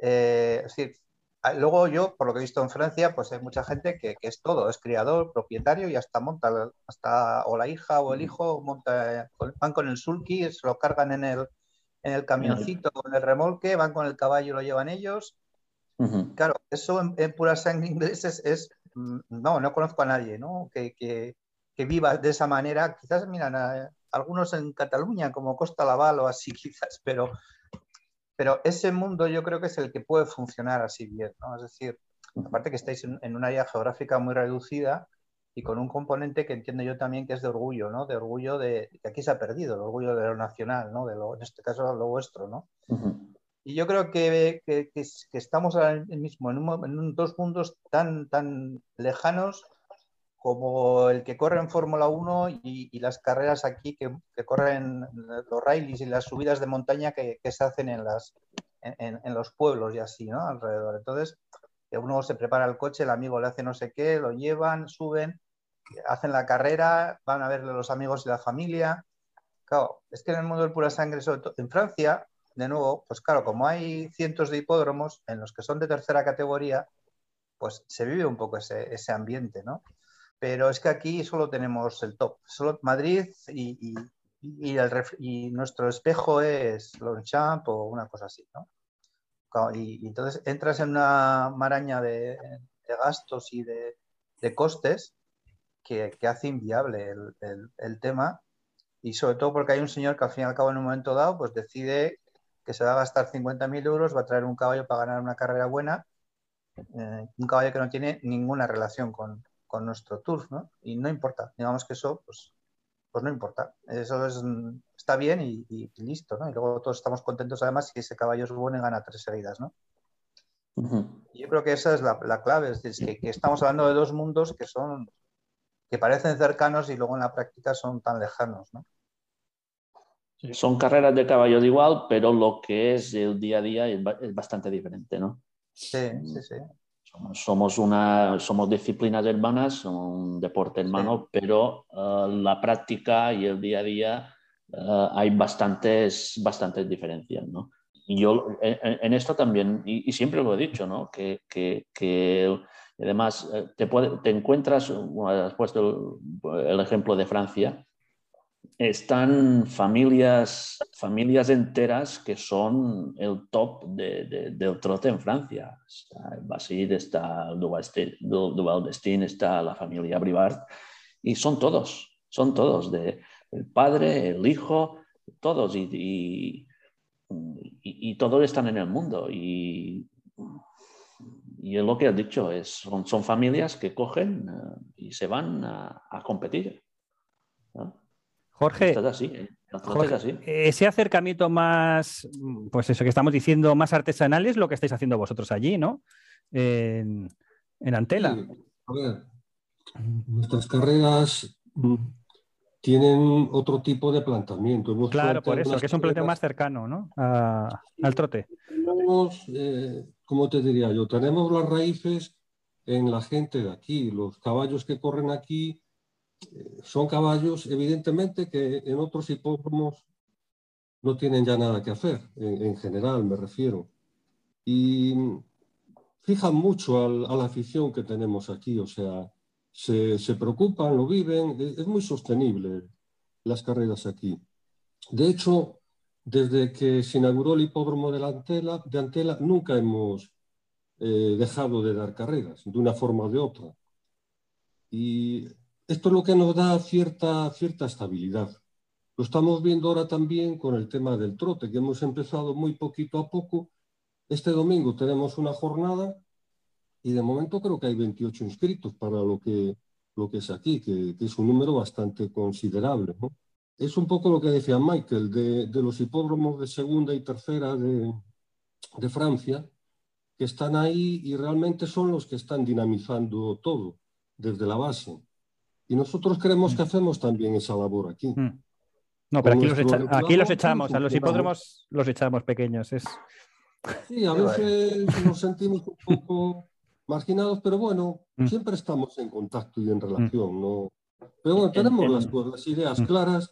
eh, es decir, Ah, luego yo, por lo que he visto en Francia, pues hay mucha gente que, es todo, es criador, propietario y hasta monta, hasta o la hija o el hijo monta, van con el sulky, se lo cargan en el, en el camioncito, con el remolque, van con el caballo, lo llevan ellos. Claro, eso en, pura sangre (laughs) inglés es, mm, no, no conozco a nadie, ¿no? Que, que, que viva de esa manera. Quizás, miran, algunos en Cataluña, como Costa Laval o así, (laughs) quizás, pero pero ese mundo yo creo que es el que puede funcionar así bien, ¿no? Es decir, aparte que estáis en, un área geográfica muy reducida y con un componente que entiendo yo también que es de orgullo, ¿no? De orgullo de que aquí se ha perdido, el orgullo de lo nacional, ¿no? De lo, en este caso lo vuestro, ¿no? Y yo creo que, que, que, estamos ahora mismo en, un, en, dos mundos tan, tan lejanos como el que corre en Fórmula 1 y, las carreras aquí que, corren los rallies y las subidas de montaña que, se hacen en, las, en, los pueblos y así, ¿no? Alrededor. Entonces, uno se prepara el coche, el amigo le hace no sé qué, lo llevan, suben, hacen la carrera, van a verle los amigos y la familia. Claro, es que en el mundo del pura sangre, sobre todo en Francia, de nuevo, pues claro, como hay cientos de hipódromos en los que son de tercera categoría, pues se vive un poco ese, ese ambiente, ¿no? pero es que aquí solo tenemos el top, solo Madrid y, y, nuestro espejo es Longchamp o una cosa así, ¿no? Y, entonces entras en una maraña de, gastos y de, costes que, hace inviable el, tema y sobre todo porque hay un señor que al fin y al cabo en un momento dado pues decide que se va a gastar 50.000 euros, va a traer un caballo para ganar una carrera buena, eh, un caballo que no tiene ninguna relación con, con nuestro tour, ¿no? Y no importa, digamos que eso, pues, pues no importa. Eso es, está bien y, listo, ¿no? Y luego todos estamos contentos además si ese caballo es bueno y gana tres seguidas, ¿no? Yo creo que esa es la, clave, es decir, que, estamos hablando de dos mundos que son, que parecen cercanos y luego en la práctica son tan lejanos, ¿no? Son carreras de caballos igual, pero lo que es el día a día es, bastante diferente, ¿no? Sí, sí, sí. Somos, una, somos disciplinas hermanas, un deporte hermano, pero eh, la práctica y el día a día eh, hay bastantes, bastantes diferencias, ¿no? Y yo en, esto también, y, siempre lo he dicho, ¿no? Que, que, que además eh, te, te encuentras, has puesto el, ejemplo de Francia, están familias, familias enteras que son el top de, del trote en Francia. Está el Basid, está Duval está la familia Brivard, y son todos, son todos, de, el padre, el hijo, todos, y, y, todos están en el mundo. Y, y es lo que has dicho, es, son, son familias que cogen eh, y se van a, competir. Jorge, así, ¿eh? así. ese acercamiento más, pues eso que estamos diciendo, más artesanal es lo que estáis haciendo vosotros allí, ¿no? En, en Antela. a ver, nuestras carreras tienen otro tipo de planteamiento. claro, por eso, que es un planteamiento más cercano ¿no? al trote. Tenemos, eh, ¿cómo te diría yo? Tenemos las raíces en la gente de aquí. Los caballos que corren aquí son caballos, evidentemente, que en otros hipódromos no tienen ya nada que hacer, en, general me refiero. Y fijan mucho a la afición que tenemos aquí, o sea, se, preocupan, lo viven, es, muy sostenible las carreras aquí. De hecho, desde que se inauguró el hipódromo de, Antela, de Antela, nunca hemos eh, dejado de dar carreras, de una forma o de otra. Y esto es lo que nos da cierta, cierta estabilidad. Lo estamos viendo ahora también con el tema del trote, que hemos empezado muy poquito a poco. Este domingo tenemos una jornada y de momento creo que hay 28 inscritos para lo que, lo que es aquí, que, es un número bastante considerable. Es un poco lo que decía Michael, de, los hipódromos de segunda y tercera de, de, Francia, que están ahí y realmente son los que están dinamizando todo desde la base. Y nosotros creemos que mm. hacemos también esa labor aquí. Mm. No, pero aquí los, aquí los, echamos, a los hipódromos los echamos pequeños. Es... Sí, a veces nos sentimos un poco marginados, pero bueno, mm. siempre estamos en contacto y en mm. relación, ¿no? Pero bueno, tenemos las, las, ideas claras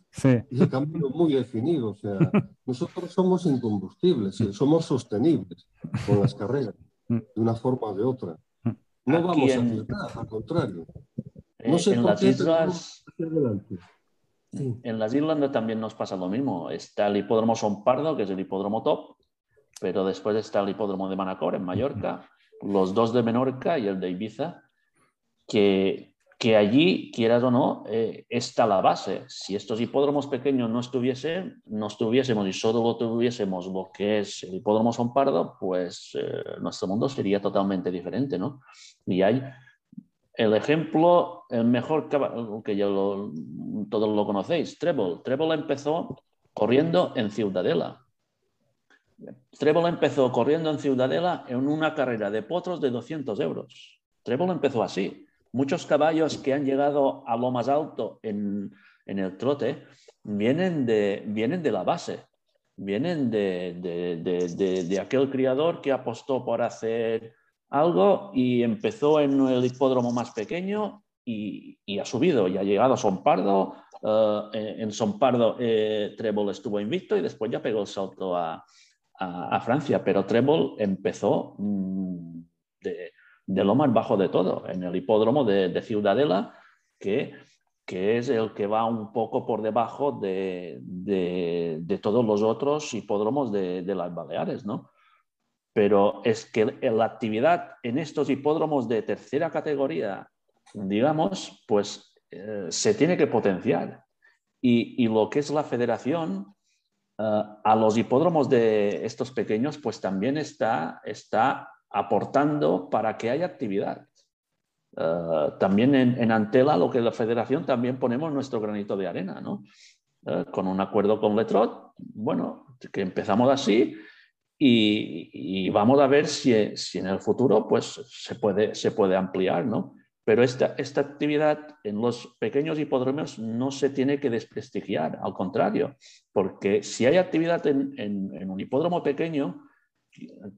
y el camino muy definido. O sea, (laughs) nosotros somos incombustibles, somos sostenibles con las carreras, de una forma o de otra. No vamos a acertar, al contrario. No sé en las islas. En las Islas también nos pasa lo mismo. Está el hipódromo Son Pardo, que es el hipódromo top, pero después está el hipódromo de Manacor en Mallorca, los dos de Menorca y el de Ibiza, que, que allí, quieras o no, eh, está la base. Si estos hipódromos pequeños no estuviesen, no estuviésemos y solo tuviésemos lo que es el hipódromo Son Pardo, pues eh, nuestro mundo sería totalmente diferente, ¿no? Y hay el ejemplo, el mejor que ya todos lo conocéis, Treble. Treble empezó corriendo en Ciudadela. Treble empezó corriendo en Ciudadela en una carrera de potros de 200 euros. Treble empezó así. Muchos caballos que han llegado a lo más alto en, el trote vienen de, vienen de la base, vienen de, aquel criador que apostó por hacer algo y empezó en el hipódromo más pequeño y, ha subido y ha llegado a Son Pardo. Eh, en Son Pardo eh, Treble estuvo invicto y después ya pegó el salto a, a, Francia, pero Treble empezó mm, de, lo más bajo de todo, en el hipódromo de, Ciudadela, que, que, es el que va un poco por debajo de, de todos los otros hipódromos de, las Baleares, ¿no? Pero es que la actividad en estos hipódromos de tercera categoría, digamos, pues eh, se tiene que potenciar. Y, y, lo que es la federación eh, a los hipódromos de estos pequeños, pues también está, está aportando para que haya actividad. eh, también en, Antela, lo que es la federación, también ponemos nuestro granito de arena, ¿no? Eh, con un acuerdo con Letrot, bueno, que empezamos así y, vamos a ver si, si, en el futuro pues, se, puede, se puede ampliar, ¿no? Pero esta, esta actividad en los pequeños hipódromos no se tiene que desprestigiar, al contrario, porque si hay actividad en, en, un hipódromo pequeño,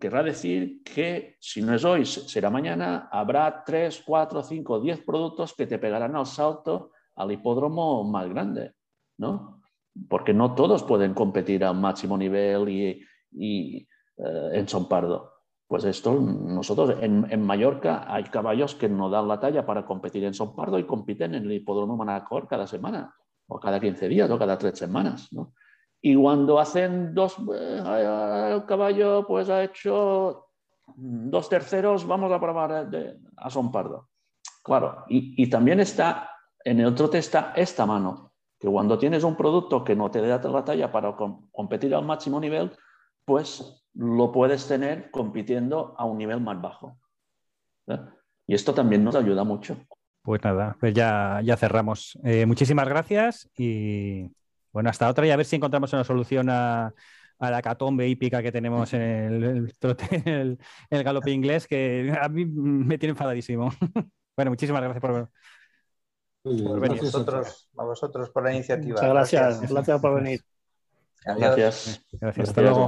querrá decir que si no es hoy, será mañana, habrá 3, 4, 5, 10 productos que te pegarán al salto al hipódromo más grande, ¿no? Porque no todos pueden competir a máximo nivel y, y eh, en Son Pardo. Pues esto, nosotros en, Mallorca hay caballos que no dan la talla para competir en Son Pardo y compiten en el hipódromo Manacor cada semana, o cada 15 días, o cada tres semanas. ¿no? Y cuando hacen dos, eh, el caballo pues ha hecho dos terceros, vamos a probar a Son Pardo. Claro, y, y, también está, en el trote está esta mano, que cuando tienes un producto que no te da la talla para competir al máximo nivel, pues lo puedes tener compitiendo a un nivel más bajo. ¿eh? Y esto también nos ayuda mucho. Pues nada, pues ya, ya cerramos. Eh, muchísimas gracias y bueno, hasta otra y a ver si encontramos una solución a, la catombe hípica que tenemos en el, el, el, galope inglés, que a mí me tiene enfadadísimo. (laughs) bueno, muchísimas gracias por, venir. A vosotros, por la iniciativa. Muchas gracias, gracias, por venir. Gracias. Gracias. Hasta luego.